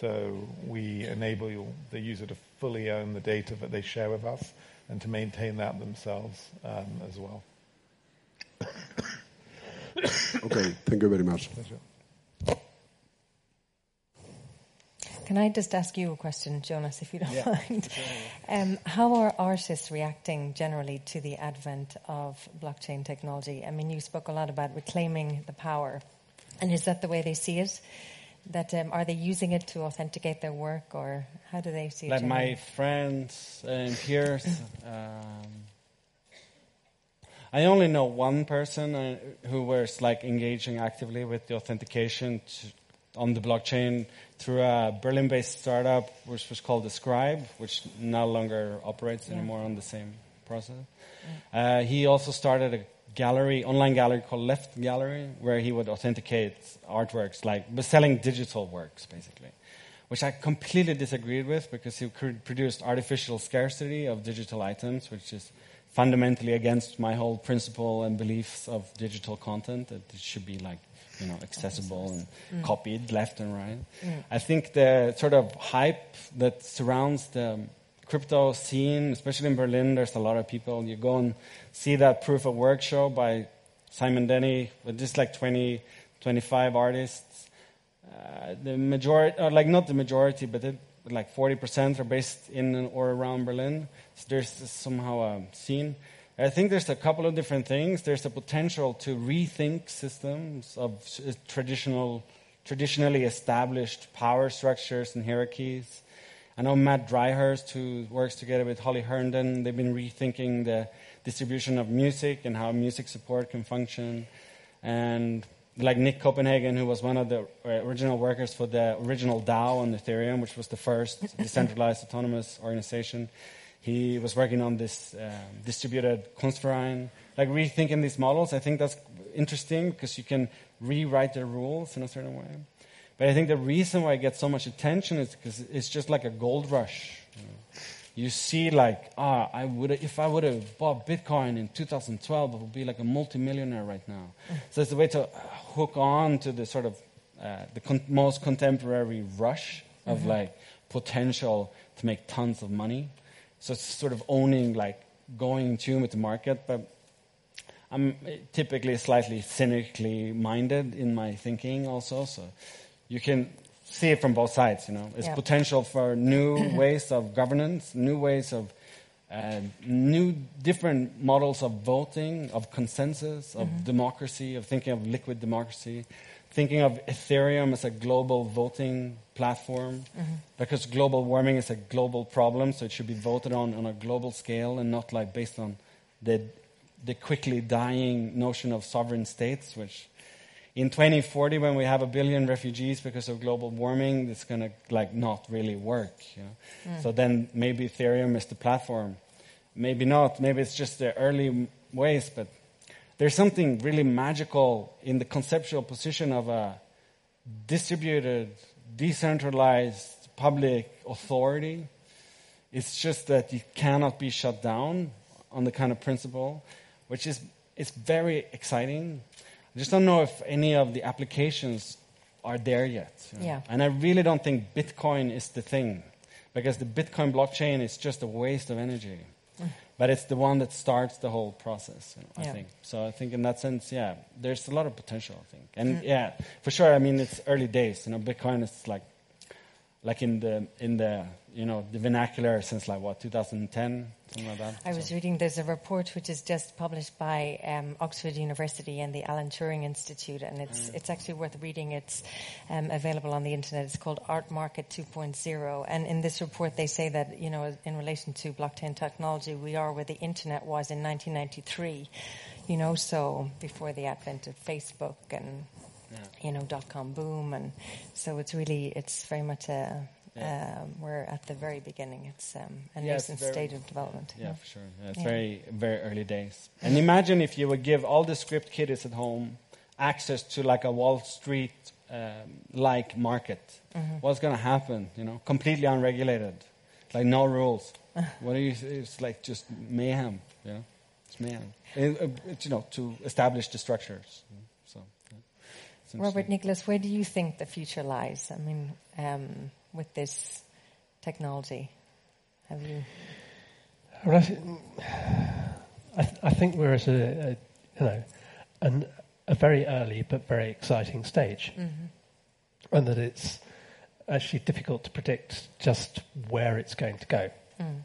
So we enable you- the user to fully own the data that they share with us and to maintain that themselves um, as well. Okay, thank you very much. Can I just ask you a question, Jonas, if you don't mind? Um, how are artists reacting generally to the advent of blockchain technology? I mean, you spoke a lot about reclaiming the power, and is that the way they see it? That um, are they using it to authenticate their work, or how do they see it? like generally? my friends and peers. Um, I only know one person uh, who was like engaging actively with the authentication to, on the blockchain through a Berlin-based startup, which was called Ascribe, which no longer operates anymore on the same process. Uh, he also started a gallery, online gallery called Left Gallery, where he would authenticate artworks, like but selling digital works, basically which I completely disagreed with because he produced artificial scarcity of digital items, which is fundamentally against my whole principle and beliefs of digital content that it should be like you know accessible and copied left and right. I think the sort of hype that surrounds the crypto scene, especially in Berlin, there's a lot of people. You go and see that proof of work show by Simon Denny with just like 20, 25 artists. Uh, the majority, or like not the majority, but it, like 40% are based in or around Berlin. So there's somehow a scene. I think there's a couple of different things. There's a potential to rethink systems of traditional, traditionally established power structures and hierarchies. I know Matt Dryhurst, who works together with Holly Herndon, they've been rethinking the distribution of music and how music support can function. And like Nick Copenhagen, who was one of the uh, original workers for the original DAO on Ethereum, which was the first decentralized autonomous organization, he was working on this um, distributed Kunstverein, like rethinking these models. I think that's interesting because you can rewrite the rules in a certain way. But I think the reason why it gets so much attention is because it's just like a gold rush. You, know. You see, like, ah, I would if I would have bought Bitcoin in 2012, I would be like a multimillionaire right now. So it's a way to hook on to the sort of uh, the con- most contemporary rush of Mhm. like potential to make tons of money. So it's sort of owning, like going in tune with the market. But I'm typically slightly cynically minded in my thinking also. So you can see it from both sides, you know. It's Yeah. potential for new ways of governance, new ways of uh, new different models of voting, of consensus, of Mhm. democracy, of thinking of liquid democracy, thinking of Ethereum as a global voting platform, Mhm. because global warming is a global problem, so it should be voted on on a global scale and not like based on the the quickly dying notion of sovereign states, which in 2040, when we have a billion refugees because of global warming, it's going to like not really work. You know? Mm. So then maybe Ethereum is the platform. Maybe not. Maybe it's just the early ways. But there's something really magical in the conceptual position of a distributed, decentralized public authority. It's just that you cannot be shut down on the kind of principle, which is it's very exciting. I just don't know if any of the applications are there yet. you know. Yeah. And I really don't think Bitcoin is the thing, because the Bitcoin blockchain is just a waste of energy. Mm. But it's the one that starts the whole process, you know, I Yeah. think. So I think in that sense, yeah, there's a lot of potential, I think. And Mm. yeah, for sure, I mean, it's early days. You know, Bitcoin is like, like in the, in the, you know, the vernacular since like what, 2010, something like that. I was reading there's a report which is just published by um, Oxford University and the Alan Turing Institute, and it's Mm. it's actually worth reading. It's um, available on the internet. It's called Art Market 2.0, and in this report they say that you know in relation to blockchain technology, we are where the internet was in 1993. You know, so before the advent of Facebook and you know dot com boom, and so it's really it's very much a. Yeah. Um, we're at the very beginning. It's um, a Yeah, nascent state of development. Yeah, for sure. Yeah, it's Yeah. very, very early days. And imagine if you would give all the script kiddies at home access to like a Wall Street um, like market. Mhm. What's going to happen? You know, completely unregulated, like no rules. what do you? It's like just mayhem. You know, it's mayhem. Uh, it's, you know, to establish the structures. you know, So, yeah. Robert. Nicholas, where do you think the future lies? I mean, um, with this technology, have you? I, th- I think we're at a, a you know an, a very early but very exciting stage, Mhm. and that it's actually difficult to predict just where it's going to go. Mm.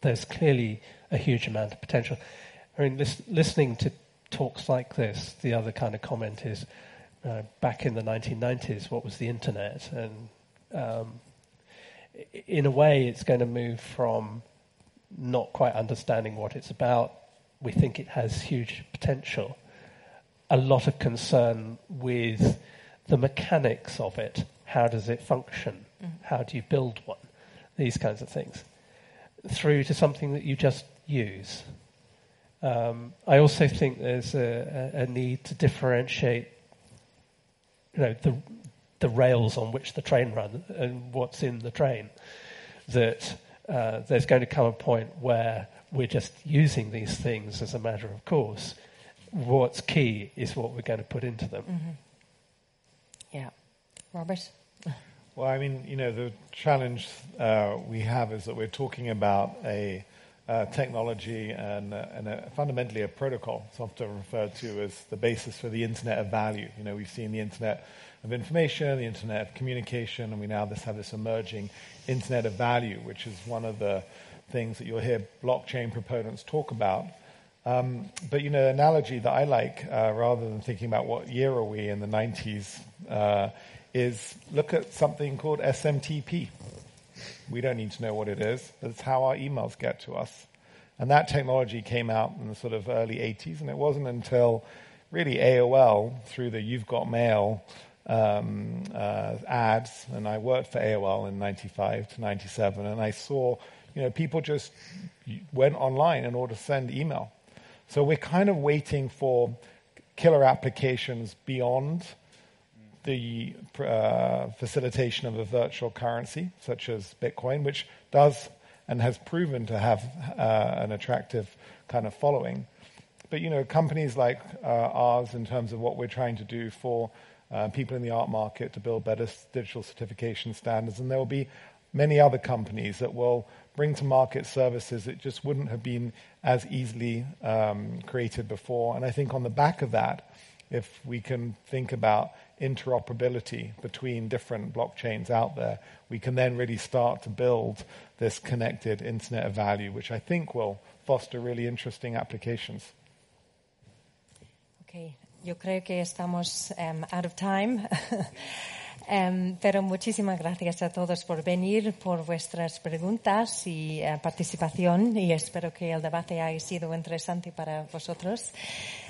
There's clearly a huge amount of potential. I mean, lis- listening to talks like this, the other kind of comment is, uh, back in the 1990s, what was the internet? And um, in a way, it's going to move from not quite understanding what it's about. We think it has huge potential. A lot of concern with the mechanics of it. How does it function? Mhm. How do you build one? These kinds of things. Through to something that you just use. Um, I also think there's a, a, a need to differentiate, you know, the the rails on which the train runs and what's in the train. That uh, there's going to come a point where we're just using these things as a matter of course. What's key is what we're going to put into them. Mhm. Yeah, Robert. Well, I mean, you know, the challenge uh, we have is that we're talking about a uh, technology and, uh, and a, fundamentally a protocol. It's often referred to as the basis for the Internet of Value. You know, we've seen the Internet of Information, the Internet of Communication, and we now have this emerging Internet of Value, which is one of the things that you'll hear blockchain proponents talk about. Um, but you know, the analogy that I like, uh, rather than thinking about what year are we in the 90s, uh, is look at something called SMTP. We don't need to know what it is. That's how our emails get to us. And that technology came out in the sort of early 80s, and it wasn't until really AOL through the You've Got Mail um, uh, ads, and I worked for AOL in 95 to 97, and I saw, you know, people just went online in order to send email. So we're kind of waiting for killer applications beyond the uh, facilitation of a virtual currency, such as Bitcoin, which does and has proven to have uh, an attractive kind of following. But you know, companies like uh, ours, in terms of what we're trying to do for uh, people in the art market to build better digital certification standards, and there will be many other companies that will bring to market services that just wouldn't have been as easily um, created before. And I think on the back of that, if we can think about interoperability between different blockchains out there, we can then really start to build this connected internet of value, which I think will foster really interesting applications. Okay, yo creo que estamos um, out of time. Um, pero muchísimas gracias a todos por venir, por vuestras preguntas y uh, participación y espero que el debate haya sido interesante para vosotros.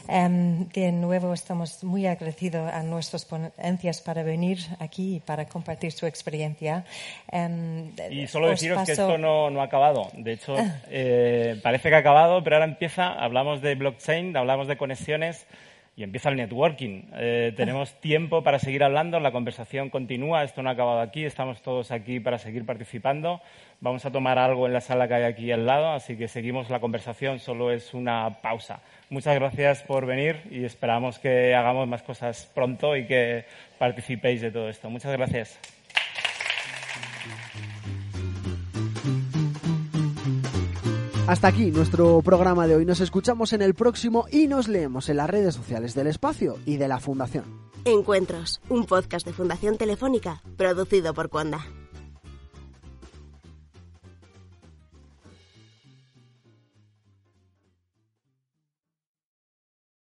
Um, de nuevo, estamos muy agradecidos a nuestras ponencias para venir aquí y para compartir su experiencia. Um, y solo deciros paso... que esto no, no, ha acabado. De hecho, eh, parece que ha acabado, pero ahora empieza. Hablamos de blockchain, hablamos de conexiones y empieza el networking. Eh, tenemos tiempo para seguir hablando, la conversación continúa, esto no ha acabado aquí, estamos todos aquí para seguir participando. Vamos a tomar algo en la sala que hay aquí al lado, así que seguimos la conversación, solo es una pausa. Muchas gracias por venir y esperamos que hagamos más cosas pronto y que participéis de todo esto. Muchas gracias. Hasta aquí nuestro programa de hoy. Nos escuchamos en el próximo y nos leemos en las redes sociales del espacio y de la Fundación. Encuentros, un podcast de Fundación Telefónica producido por Cuanda.